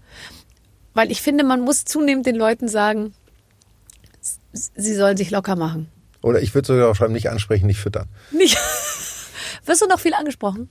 Weil ich finde, man muss zunehmend den Leuten sagen, sie sollen sich locker machen. Oder ich würde sogar auch schreiben, nicht ansprechen, nicht füttern. Nicht. Wirst du noch viel angesprochen?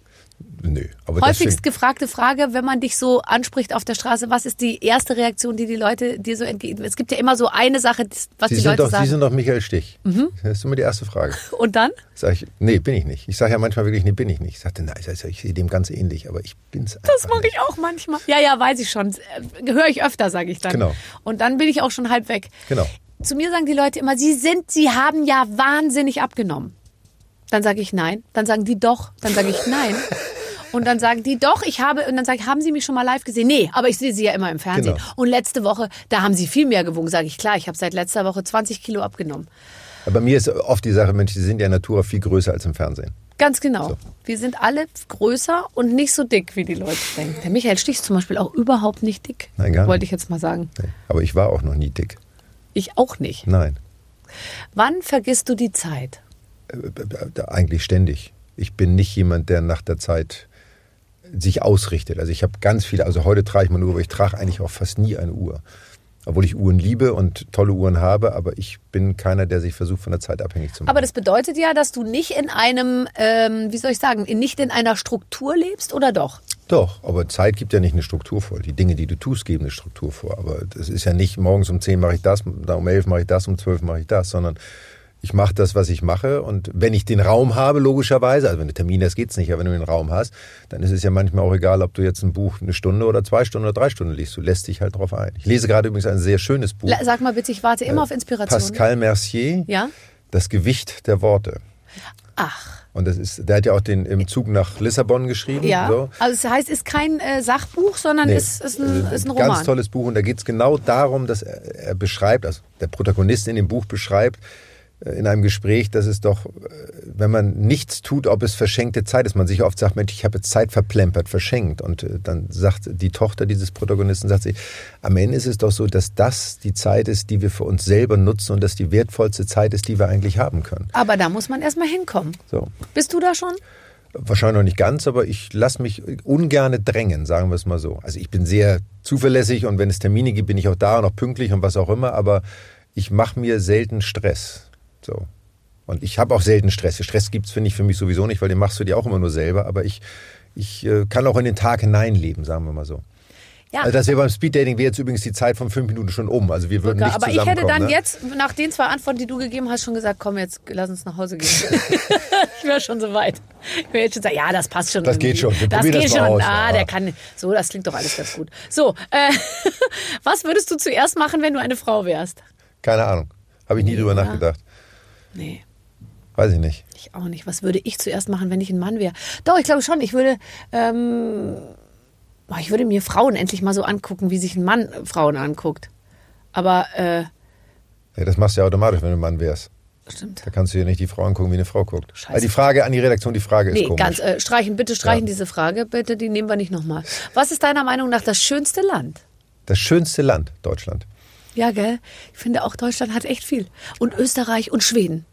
Nö. Aber Häufigst gefragte Frage, wenn man dich so anspricht auf der Straße, was ist die erste Reaktion, die die Leute dir so entgegen? Es gibt ja immer so eine Sache, was Sie die Leute doch, Sie sagen. Mhm. sind doch Michael Stich. Das ist immer die erste Frage. Und dann? Sag ich, nee, bin ich nicht. Ich sage ja manchmal wirklich, nee, bin ich nicht. Ich sagte, nein, ich, sehe dem ganz ähnlich, aber ich bin's Das einfach mache ich auch manchmal. Ja, ja, weiß ich schon. Äh, Höre ich öfter, sage ich dann. Genau. Und dann bin ich auch schon halb weg. Genau. Zu mir sagen die Leute immer, sie sind, sie haben ja wahnsinnig abgenommen. Dann sage ich nein. Dann sagen die doch. Dann sage ich nein. Und dann sagen die doch, ich habe, und dann sage ich, haben Sie mich schon mal live gesehen? Nee, aber ich sehe Sie ja immer im Fernsehen. Genau. Und letzte Woche, da haben Sie viel mehr gewogen, sage ich, klar, ich habe seit letzter Woche 20 Kilo abgenommen. Aber bei mir ist oft die Sache, Mensch, die sind ja in Natur viel größer als im Fernsehen. Ganz genau. So. Wir sind alle größer und nicht so dick, wie die Leute denken. Der Michael Stich ist zum Beispiel auch überhaupt nicht dick. Nein, gar nicht. Wollte ich jetzt mal sagen. Nee. Aber ich war auch noch nie dick. Ich auch nicht. Nein. Wann vergisst du die Zeit? Äh, äh, Eigentlich ständig. Ich bin nicht jemand, der nach der Zeit sich ausrichtet. Also ich habe ganz viele, also heute trage ich meine Uhr, aber ich trage eigentlich auch fast nie eine Uhr. Obwohl ich Uhren liebe und tolle Uhren habe, aber ich bin keiner, der sich versucht, von der Zeit abhängig zu machen. Aber das bedeutet ja, dass du nicht in einem, ähm, wie soll ich sagen, nicht in einer Struktur lebst, oder doch? Doch, aber Zeit gibt ja nicht eine Struktur vor. Die Dinge, die du tust, geben eine Struktur vor. Aber das ist ja nicht, morgens um 10 mache ich das, um 11 mache ich das, um 12 mache ich das, sondern ich mache das, was ich mache. Und wenn ich den Raum habe, logischerweise, also wenn du Termin hast, geht's nicht, aber wenn du den Raum hast, dann ist es ja manchmal auch egal, ob du jetzt ein Buch eine Stunde oder zwei Stunden oder drei Stunden liest. Du lässt dich halt drauf ein. Ich lese gerade übrigens ein sehr schönes Buch. Sag mal bitte, ich warte immer auf Inspiration. Pascal Mercier, Ja? Das Gewicht der Worte. Ach, Und das ist, der hat ja auch den im Zug nach Lissabon geschrieben. ja. So. Also es heißt, ist kein äh, Sachbuch, sondern Nee, ist, ist, ein, äh, ist ein Ganz Roman. tolles Buch und da geht es genau darum, dass er, er beschreibt, also der Protagonist in dem Buch beschreibt, äh, in einem Gespräch, dass es doch, äh, wenn man nichts tut, ob es verschenkte Zeit ist. Man sich oft sagt, Mensch, ich habe jetzt Zeit verplempert, verschenkt. Und äh, dann sagt die Tochter dieses Protagonisten, sagt sie, am Ende ist es doch so, dass das die Zeit ist, die wir für uns selber nutzen und dass die wertvollste Zeit ist, die wir eigentlich haben können. Aber da muss man erstmal hinkommen. So. Bist du da schon? Wahrscheinlich noch nicht ganz, aber ich lasse mich ungerne drängen, sagen wir es mal so. Also ich bin sehr zuverlässig und wenn es Termine gibt, bin ich auch da und auch pünktlich und was auch immer, aber ich mache mir selten Stress. So. Und ich habe auch selten Stress. Stress gibt's finde ich, für mich sowieso nicht, weil den machst du dir auch immer nur selber, aber ich, ich äh, kann auch in den Tag hineinleben, sagen wir mal so. Ja. Also das wäre beim Speeddating wäre jetzt übrigens die Zeit von fünf Minuten schon um. Also wir würden nicht aber ich hätte dann ne? jetzt, nach den zwei Antworten, die du gegeben hast, schon gesagt, komm jetzt, lass uns nach Hause gehen. ich wäre schon so weit. Ich wäre jetzt schon sagen, ja, das passt schon. Das geht schon. Wir Das geht das schon. aus. Ah, der kann. So, das klingt doch alles ganz gut. So, äh, was würdest du zuerst machen, wenn du eine Frau wärst? Keine Ahnung. Habe ich nie drüber Ja. nachgedacht. Nee. Weiß ich nicht. Ich auch nicht. Was würde ich zuerst machen, wenn ich ein Mann wäre? Doch, ich glaube schon. Ich würde, ähm, ich würde mir Frauen endlich mal so angucken, wie sich ein Mann Frauen anguckt. Aber, äh, Ja, das machst du ja automatisch, wenn du ein Mann wärst. stimmt. Da kannst du dir nicht die Frau angucken, wie eine Frau guckt. Scheiße. Also die Frage an die Redaktion, die Frage ist Nee, komisch. ganz, äh, streichen, bitte streichen Ja. diese Frage, bitte, die nehmen wir nicht nochmal. Was ist deiner Meinung nach das schönste Land? Das schönste Land, Deutschland. Ja, gell? Ich finde auch Deutschland hat echt viel. Und Österreich und Schweden.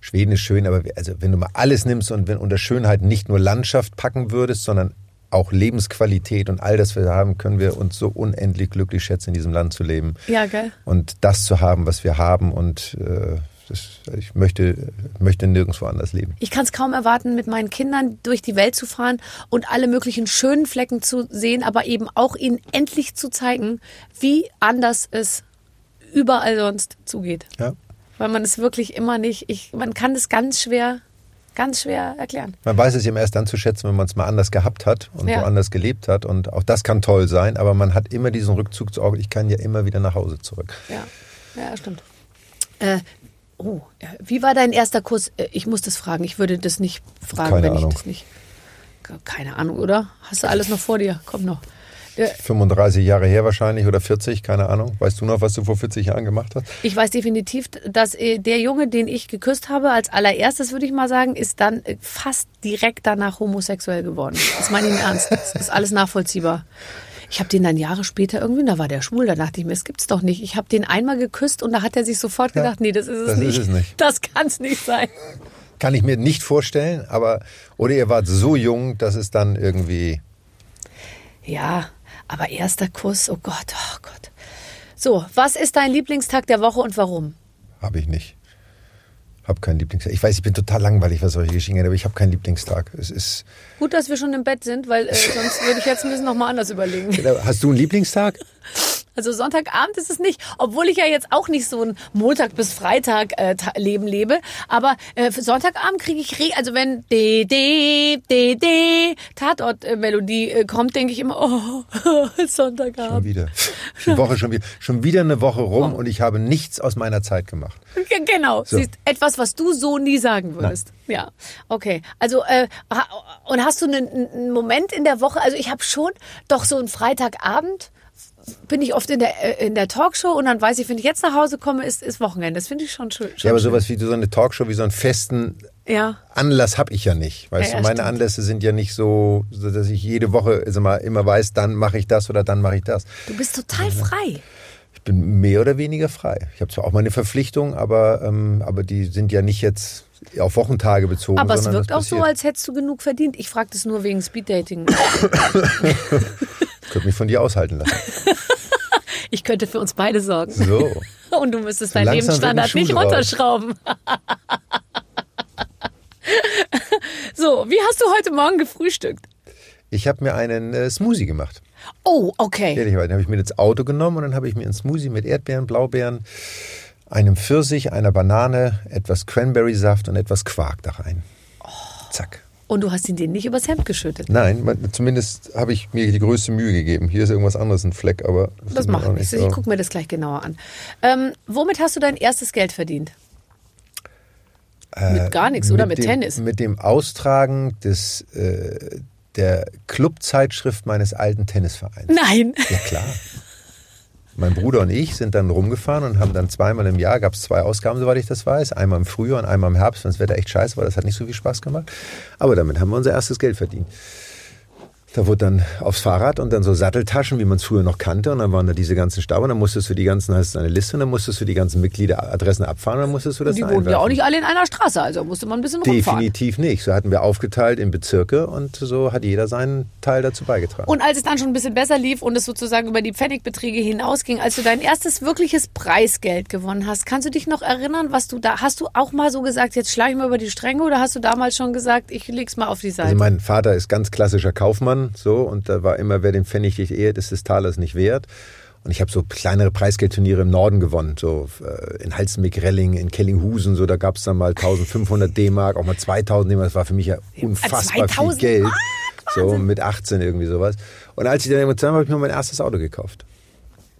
Schweden ist schön, aber also wenn du mal alles nimmst und wenn unter Schönheit nicht nur Landschaft packen würdest, sondern auch Lebensqualität und all das wir haben, können wir uns so unendlich glücklich schätzen, in diesem Land zu leben. Ja, gell? Und das zu haben, was wir haben und äh, das, ich möchte, möchte nirgendwo anders leben. Ich kann es kaum erwarten, mit meinen Kindern durch die Welt zu fahren und alle möglichen schönen Flecken zu sehen, aber eben auch ihnen endlich zu zeigen, wie anders es überall sonst zugeht. Ja. Weil man es wirklich immer nicht, ich, man kann es ganz schwer, ganz schwer erklären. Man weiß es eben erst dann zu schätzen, wenn man es mal anders gehabt hat und Ja. woanders gelebt hat. Und auch das kann toll sein, aber man hat immer diesen Rückzug zu Augen. Ich kann ja immer wieder nach Hause zurück. Ja, ja, stimmt. Äh, oh, wie war dein erster Kuss? Äh, Ich muss das fragen. Ich würde das nicht fragen, Keine wenn Ahnung. ich das nicht. Keine Ahnung, oder? Hast du alles noch vor dir? Komm noch. Äh, 35 Jahre her wahrscheinlich oder 40, keine Ahnung. Weißt du noch, was du vor 40 Jahren gemacht hast? Ich weiß definitiv, dass äh, der Junge, den ich geküsst habe, als allererstes würde ich mal sagen, ist dann äh, fast direkt danach homosexuell geworden. Das meine ich im Ernst. Das ist alles nachvollziehbar. Ich habe den dann Jahre später irgendwie, da war der schwul, da dachte ich mir, das gibt's doch nicht. Ich habe den einmal geküsst und da hat er sich sofort Ja, gedacht, nee, das ist es das ist nicht. es nicht. Das kann's nicht sein. Kann ich mir nicht vorstellen, aber oder ihr wart so jung, dass es dann irgendwie. Ja, aber erster Kuss, oh Gott, oh Gott. So, was ist dein Lieblingstag der Woche und warum? Habe ich nicht. Habe keinen Lieblingstag. Ich weiß, ich bin total langweilig, was solche Geschichten aber ich habe keinen Lieblingstag. Es ist. Gut, dass wir schon im Bett sind, weil äh, sonst würde ich jetzt ein bisschen nochmal anders überlegen. Hast du einen Lieblingstag? Also Sonntagabend ist es nicht, obwohl ich ja jetzt auch nicht so ein Montag bis Freitag äh, Leben lebe. Aber äh, Sonntagabend kriege ich, re also wenn D D D D Tatort äh, Melodie äh, kommt, denke ich immer, oh Schon Sonntagabend. wieder. Die Woche schon wieder. Schon wieder eine Woche rum und ich habe nichts aus meiner Zeit gemacht. Ge- Genau, So. siehst etwas, was du so nie sagen würdest. Ja, okay. Also äh, und hast du einen, einen Moment in der Woche? Also ich habe schon doch so einen Freitagabend bin ich oft in der äh, in der Talkshow und dann weiß ich, wenn ich jetzt nach Hause komme, ist ist Wochenende. Das finde ich schon schön. Schon Ja, aber sowas wie so eine Talkshow, wie so einen festen Ja. Anlass habe ich ja nicht. Weißt Ja, du, ja, meine stimmt. Anlässe sind ja nicht so, so, dass ich jede Woche sag mal, immer weiß, dann mache ich das oder dann mache ich das. Du bist total frei. Ich bin mehr oder weniger frei. Ich habe zwar auch meine Verpflichtungen, aber, ähm, aber die sind ja nicht jetzt auf Wochentage bezogen. Aber es wirkt auch so, passiert. als hättest du genug verdient. Ich frage das nur wegen Speeddating. Ich könnte mich von dir aushalten lassen. Ich könnte für uns beide sorgen. So. Und du müsstest deinen wird ein Lebensstandard nicht runterschrauben. so, wie hast du heute Morgen gefrühstückt? Ich habe mir einen äh, Smoothie gemacht. Oh, okay. Ehrlich, den habe ich mir ins Auto genommen und dann habe ich mir einen Smoothie mit Erdbeeren, Blaubeeren, einem Pfirsich, einer Banane, etwas Cranberry-Saft und etwas Quark da rein. Zack. Und du hast ihn denen nicht übers Hemd geschüttet. Nein, zumindest habe ich mir die größte Mühe gegeben. Hier ist irgendwas anderes ein Fleck, aber Das mir macht nichts. nicht Ich gucke mir das gleich genauer an. Ähm, womit hast du dein erstes Geld verdient? mit gar nichts oder mit dem, Tennis? Mit dem Austragen des, äh, der Clubzeitschrift meines alten Tennisvereins. Nein. Ja, klar. Mein Bruder und ich sind dann rumgefahren und haben dann zweimal im Jahr, gab es zwei Ausgaben, soweit ich das weiß. Einmal im Frühjahr und einmal im Herbst, wenn das Wetter echt scheiße war. Das hat nicht so viel Spaß gemacht. Aber damit haben wir unser erstes Geld verdient. Da wurde dann aufs Fahrrad und dann so Satteltaschen, wie man es früher noch kannte. Und dann waren da diese ganzen Stau und dann musstest du die ganzen, hast du eine Liste und dann musstest du die ganzen Mitgliederadressen abfahren und dann musstest du das Die wohnen ja auch nicht alle in einer Straße, also musste man ein bisschen rumfahren. Definitiv nicht. So hatten wir aufgeteilt in Bezirke und so hat jeder seinen Teil dazu beigetragen. Und als es dann schon ein bisschen besser lief und es sozusagen über die Pfennigbeträge hinausging, als du dein erstes wirkliches Preisgeld gewonnen hast, kannst du dich noch erinnern, was du da, hast du auch mal so gesagt, jetzt schlage ich mal über die Stränge oder hast du damals schon gesagt, ich leg's mal auf die Seite? Also mein Vater ist ganz klassischer Kaufmann, so und da war immer, wer den Pfennig nicht ehrt, ist des Talers nicht wert. Und ich habe so kleinere Preisgeldturniere im Norden gewonnen, so äh, in Halstenbeck-Relling, in Kellinghusen, so da gab es dann mal 1500 D-Mark, auch mal 2000 D-Mark, das war für mich ja unfassbar 2000 viel Geld. So mit 18 irgendwie sowas. Und als ich dann irgendwann zusammen habe ich mir mein erstes Auto gekauft.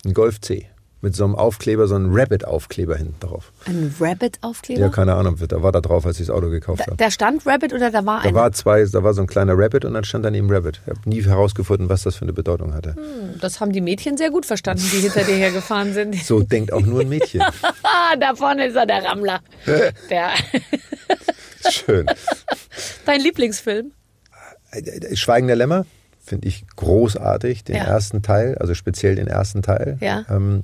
Ein Golf C. Mit so einem Aufkleber, so einem Rabbit-Aufkleber hinten drauf. Ein Rabbit-Aufkleber? Ja, keine Ahnung, da war da drauf, als ich das Auto gekauft da, habe. da stand Rabbit oder da war Da ein? war zwei, da war so ein kleiner Rabbit und dann stand daneben Rabbit. Ich habe nie herausgefunden, was das für eine Bedeutung hatte. Das haben die Mädchen sehr gut verstanden, die hinter dir hergefahren sind. So denkt auch nur ein Mädchen. Da vorne ist er, der Rammler. Der, Schön. dein Lieblingsfilm? Schweigen der Lämmer finde ich großartig, den Ja. ersten Teil, also speziell den ersten Teil. Ja. Ähm,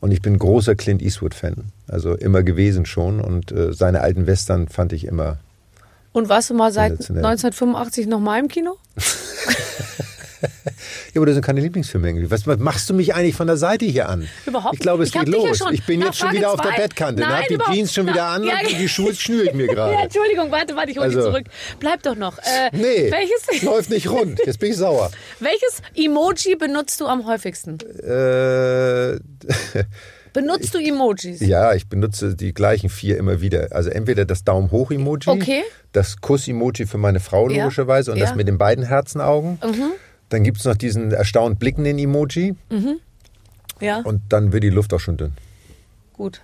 und ich bin großer Clint Eastwood-Fan. Also immer gewesen schon. Und äh, seine alten Western fand ich immer. Und warst du mal seit Sensationell. 1985 noch mal im Kino? Ja, aber das sind keine Lieblingsfilme. irgendwie. Was, machst du mich eigentlich von der Seite hier an? Überhaupt Ich glaube, es. Ich hab geht ja los. schon ich bin jetzt schon wieder auf der zwei- Bettkante. Nein, Nein, die Jeans schon wieder Na, an ja, und die Schuhe schnüre ich mir gerade. Ja, Entschuldigung, warte, warte, ich hole Also- zurück. Bleib doch noch. Äh, Nee, welches, läuft nicht rund. Jetzt bin ich sauer. welches Emoji benutzt du am häufigsten? Äh, Benutzt du Emojis? ja, ich benutze die gleichen vier immer wieder. Also entweder das Daumen hoch Emoji, Okay. das Kuss-Emoji für meine Frau Ja. logischerweise und Ja. Mhm. das mit den beiden Herzenaugen. Dann gibt es noch diesen erstaunt blickenden Emoji Ja, und dann wird die Luft auch schon dünn. gut.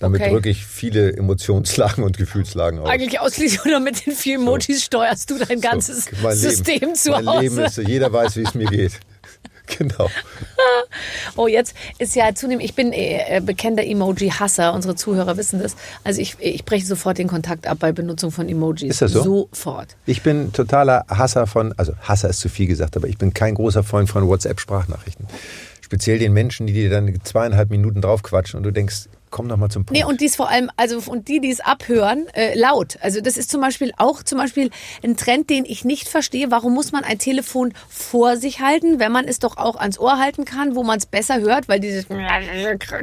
Damit Okay. drücke ich viele Emotionslagen und Gefühlslagen aus. Eigentlich ausschließlich oder mit den vielen Emojis steuerst du dein ganzes So, System zu mein Hause. Leben ist so, jeder weiß, wie es mir geht. Genau. Oh, jetzt ist ja zunehmend, ich bin äh, bekennender Emoji-Hasser, unsere Zuhörer wissen das. Also ich, ich breche sofort den Kontakt ab bei Benutzung von Emojis. Ist das so? Sofort. Ich bin totaler Hasser von, also Hasser ist zu viel gesagt, aber ich bin kein großer Freund von WhatsApp-Sprachnachrichten. Speziell den Menschen, die dir dann zweieinhalb Minuten draufquatschen und du denkst, komm doch mal zum Punkt. Nee, und dies vor allem, also und die, die es abhören, äh, laut. Also das ist zum Beispiel auch zum Beispiel ein Trend, den ich nicht verstehe. Warum muss man ein Telefon vor sich halten, wenn man es doch auch ans Ohr halten kann, wo man es besser hört, weil dieses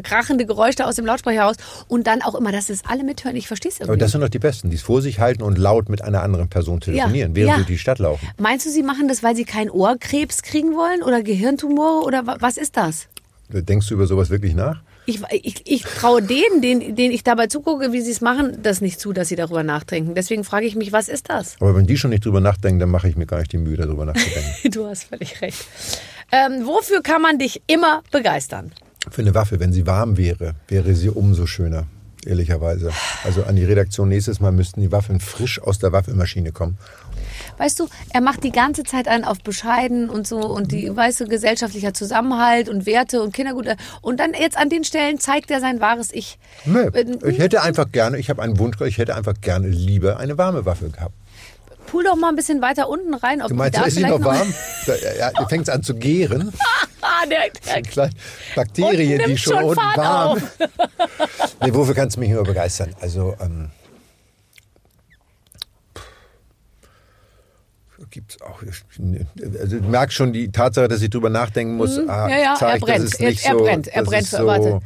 krachende Geräusch da aus dem Lautsprecher raus und dann auch immer, dass es alle mithören. Ich verstehe es irgendwie. aber das sind doch die Besten, die es vor sich halten und laut mit einer anderen Person telefonieren, während ja. sie durch die Stadt laufen. Meinst du, sie machen das, weil sie keinen Ohrkrebs kriegen wollen oder Gehirntumore oder wa- was ist das? Denkst du über sowas wirklich nach? Ich, ich, ich traue denen, denen, denen ich dabei zugucke, wie sie es machen, das nicht zu, dass sie darüber nachdenken. Deswegen frage ich mich, was ist das? Aber wenn die schon nicht drüber nachdenken, dann mache ich mir gar nicht die Mühe, darüber nachzudenken. Du hast völlig recht. Ähm, wofür kann man dich immer begeistern? Für eine Waffe, wenn sie warm wäre, wäre sie umso schöner, ehrlicherweise. Also an die Redaktion nächstes Mal müssten die Waffeln frisch aus der Waffelmaschine kommen. Weißt du, er macht die ganze Zeit einen auf bescheiden und so und die, weißt du, gesellschaftlicher Zusammenhalt und Werte und Kindergut. Und dann jetzt an den Stellen zeigt er sein wahres Ich. Nee, ich hätte einfach gerne, ich habe einen Wunsch, ich hätte einfach gerne lieber eine warme Waffe gehabt. Pull doch mal ein bisschen weiter unten rein. Ob Du meinst, da ist sie noch warm? Da, ja, da fängt es an zu gären. Ah, der, der, Bakterien, die schon, schon unten warm. nee, wofür kannst du mich immer begeistern? Also, ähm, gibt's auch. Also, du merkst schon die Tatsache, dass ich drüber nachdenken muss. ah, Mhm. ja, ja, er zeigt, brennt. Das ist nicht Er- er so, brennt. Er brennt für- so, warte.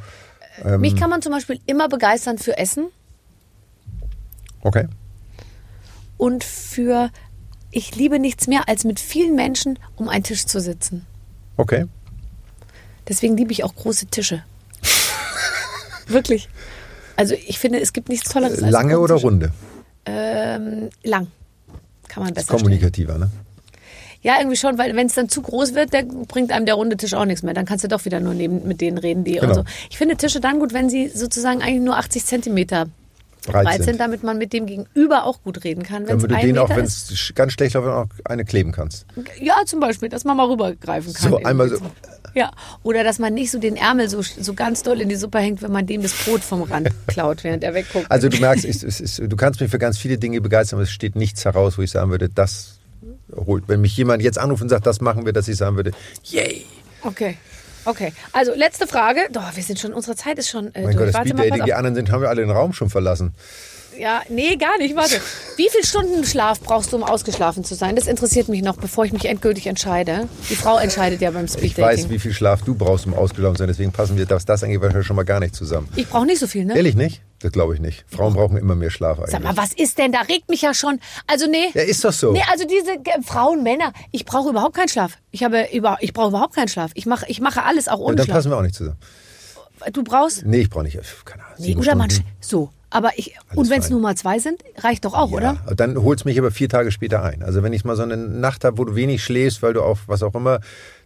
Mich kann man zum Beispiel immer begeistern für Essen Okay. und für. Ich liebe nichts mehr, als mit vielen Menschen um einen Tisch zu sitzen. Okay. Deswegen liebe ich auch große Tische. Wirklich. Also ich finde, es gibt nichts Tolleres als Lange oder runde? Ähm, lang. Kann man besser stellen. Kommunikativer, ne? Ja, irgendwie schon, weil wenn es dann zu groß wird, dann bringt einem der runde Tisch auch nichts mehr. Dann kannst du doch wieder nur neben, mit denen reden, die Genau. und so. Ich finde Tische dann gut, wenn sie sozusagen eigentlich nur 80 Zentimeter Breit breit sind. sind, damit man mit dem Gegenüber auch gut reden kann. Wenn du den auch, Meter wenn ist. es ganz schlecht läuft, auch eine kleben kannst. Ja, zum Beispiel, dass man mal rübergreifen kann. So, irgendwie einmal so. Ja, oder dass man nicht so den Ärmel so, so ganz doll in die Suppe hängt, wenn man dem das Brot vom Rand klaut, während er wegguckt. Also du merkst, es, es, es, du kannst mich für ganz viele Dinge begeistern, aber es steht nichts heraus, wo ich sagen würde, das holt. Wenn mich jemand jetzt anruft und sagt, das machen wir, dass ich sagen würde, yay. Okay. Okay, also letzte Frage. Doch, wir sind schon, unsere Zeit ist schon äh, Mein Gott, durch. das Warte Speed Dating, die anderen sind, haben wir alle den Raum schon verlassen. Ja, nee, gar nicht. Warte. Wie viel Stunden Schlaf brauchst du, um ausgeschlafen zu sein? Das interessiert mich noch, bevor ich mich endgültig entscheide. Die Frau entscheidet ja beim Ich Speeddating. weiß, wie viel Schlaf du brauchst, um ausgelaufen zu sein, deswegen passen wir, was das angeht, wahrscheinlich schon mal gar nicht zusammen. Ich brauche nicht so viel, ne? Ehrlich nicht? Das glaube ich nicht. Frauen brauchen immer mehr Schlaf eigentlich. Sag mal, was ist denn? Da regt mich ja schon. Also nee. Ja, ist doch so. Nee, also diese Ge- Frauen, Männer, ich brauche überhaupt keinen Schlaf. Ich habe über, ich brauche überhaupt keinen Schlaf. Ich mache, ich mache alles auch Ja, ohne dann Schlaf. passen wir auch nicht zusammen. Du brauchst? Nee, ich brauche nicht. Keine Ahnung. Nee, sieben oder man Stunden. so. Aber ich und wenn es nur mal zwei sind, reicht doch auch, oder? Ja, dann holst mich aber vier Tage später ein. Also wenn ich mal so eine Nacht habe, wo du wenig schläfst, weil du auf was auch immer,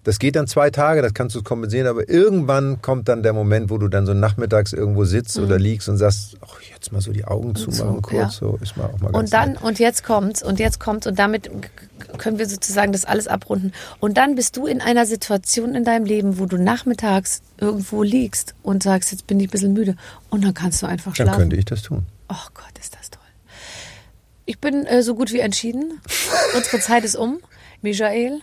das geht dann zwei Tage, das kannst du kompensieren, aber irgendwann kommt dann der Moment, wo du dann so nachmittags irgendwo sitzt oder liegst und sagst, ach, jetzt mal so die Augen zumachen so, kurz, ja. so ist mal auch mal ganz Und dann, nett. und jetzt kommt's, und jetzt kommt's, und damit können wir sozusagen das alles abrunden. Und dann bist du in einer Situation in deinem Leben, wo du nachmittags irgendwo liegst und sagst, jetzt bin ich ein bisschen müde. Und dann kannst du einfach Dann schlafen. könnte ich das tun. Oh Gott, ist das toll. Ich bin äh, so gut wie entschieden. Unsere Zeit ist um. Michael,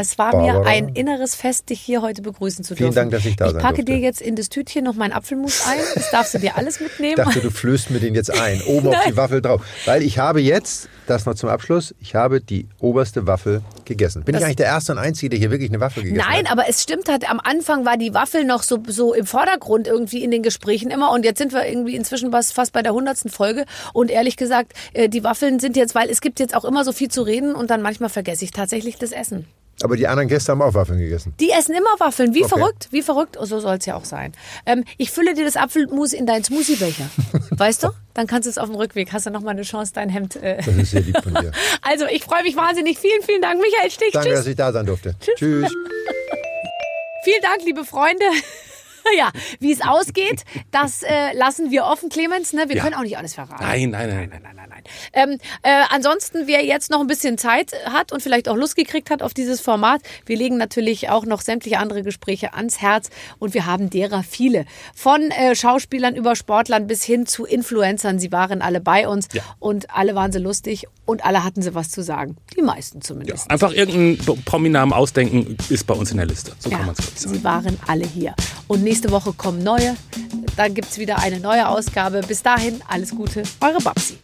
es war mir Barbara. ein inneres Fest, dich hier heute begrüßen zu Vielen dürfen. Dank, dass ich da Ich sein packe durfte. dir jetzt in das Tütchen noch meinen Apfelmus ein. Das darfst du dir alles mitnehmen. Ich dachte, du flößt mir den jetzt ein, oben auf die Waffel drauf. Weil ich habe jetzt, das noch zum Abschluss, ich habe die oberste Waffel gegessen. Bin Das- ich eigentlich der Erste und Einzige, der hier wirklich eine Waffel gegessen Nein, hat? aber es stimmt halt, am Anfang war die Waffel noch so, so im Vordergrund irgendwie in den Gesprächen immer und jetzt sind wir irgendwie inzwischen fast fast bei der hundertsten Folge und ehrlich gesagt, äh, die Waffeln sind jetzt, weil es gibt jetzt auch immer so viel zu reden und dann manchmal vergesse ich tatsächlich das Essen. Aber die anderen Gäste haben auch Waffeln gegessen. Die essen immer Waffeln, wie Okay. verrückt, wie verrückt, so soll es ja auch sein. Ähm, ich fülle dir das Apfelmus in deinen Smoothiebecher, weißt du? Dann kannst du es auf dem Rückweg, hast du noch mal eine Chance, dein Hemd... Äh. Das ist sehr lieb von dir. Also, ich freue mich wahnsinnig. Vielen, vielen Dank, Michael Stich. Danke, Tschüss. dass ich da sein durfte. Tschüss. Vielen Dank, liebe Freunde. Ja, wie es ausgeht, das äh, lassen wir offen, Clemens. Ne? Wir Ja. können auch nicht alles verraten. Nein, nein, nein. nein, nein, nein, nein. Ähm, äh, ansonsten, wer jetzt noch ein bisschen Zeit hat und vielleicht auch Lust gekriegt hat auf dieses Format, wir legen natürlich auch noch sämtliche andere Gespräche ans Herz und wir haben derer viele. Von äh, Schauspielern über Sportlern bis hin zu Influencern. Sie waren alle bei uns Ja. und alle waren sie lustig und alle hatten sie was zu sagen. Die meisten zumindest. Einfach irgendeinen Prominamen ausdenken, ist bei uns in der Liste. So kann Ja, man es sagen. sie waren alle hier. Und nächste Woche kommen neue. Dann gibt es wieder eine neue Ausgabe. Bis dahin, alles Gute, eure Babsi.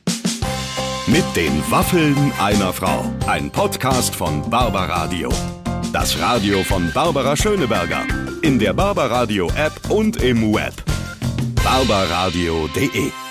Mit den Waffeln einer Frau. Ein Podcast von Barbaradio. Das Radio von Barbara Schöneberger. In der Barbaradio App und im Web. barbaradio.de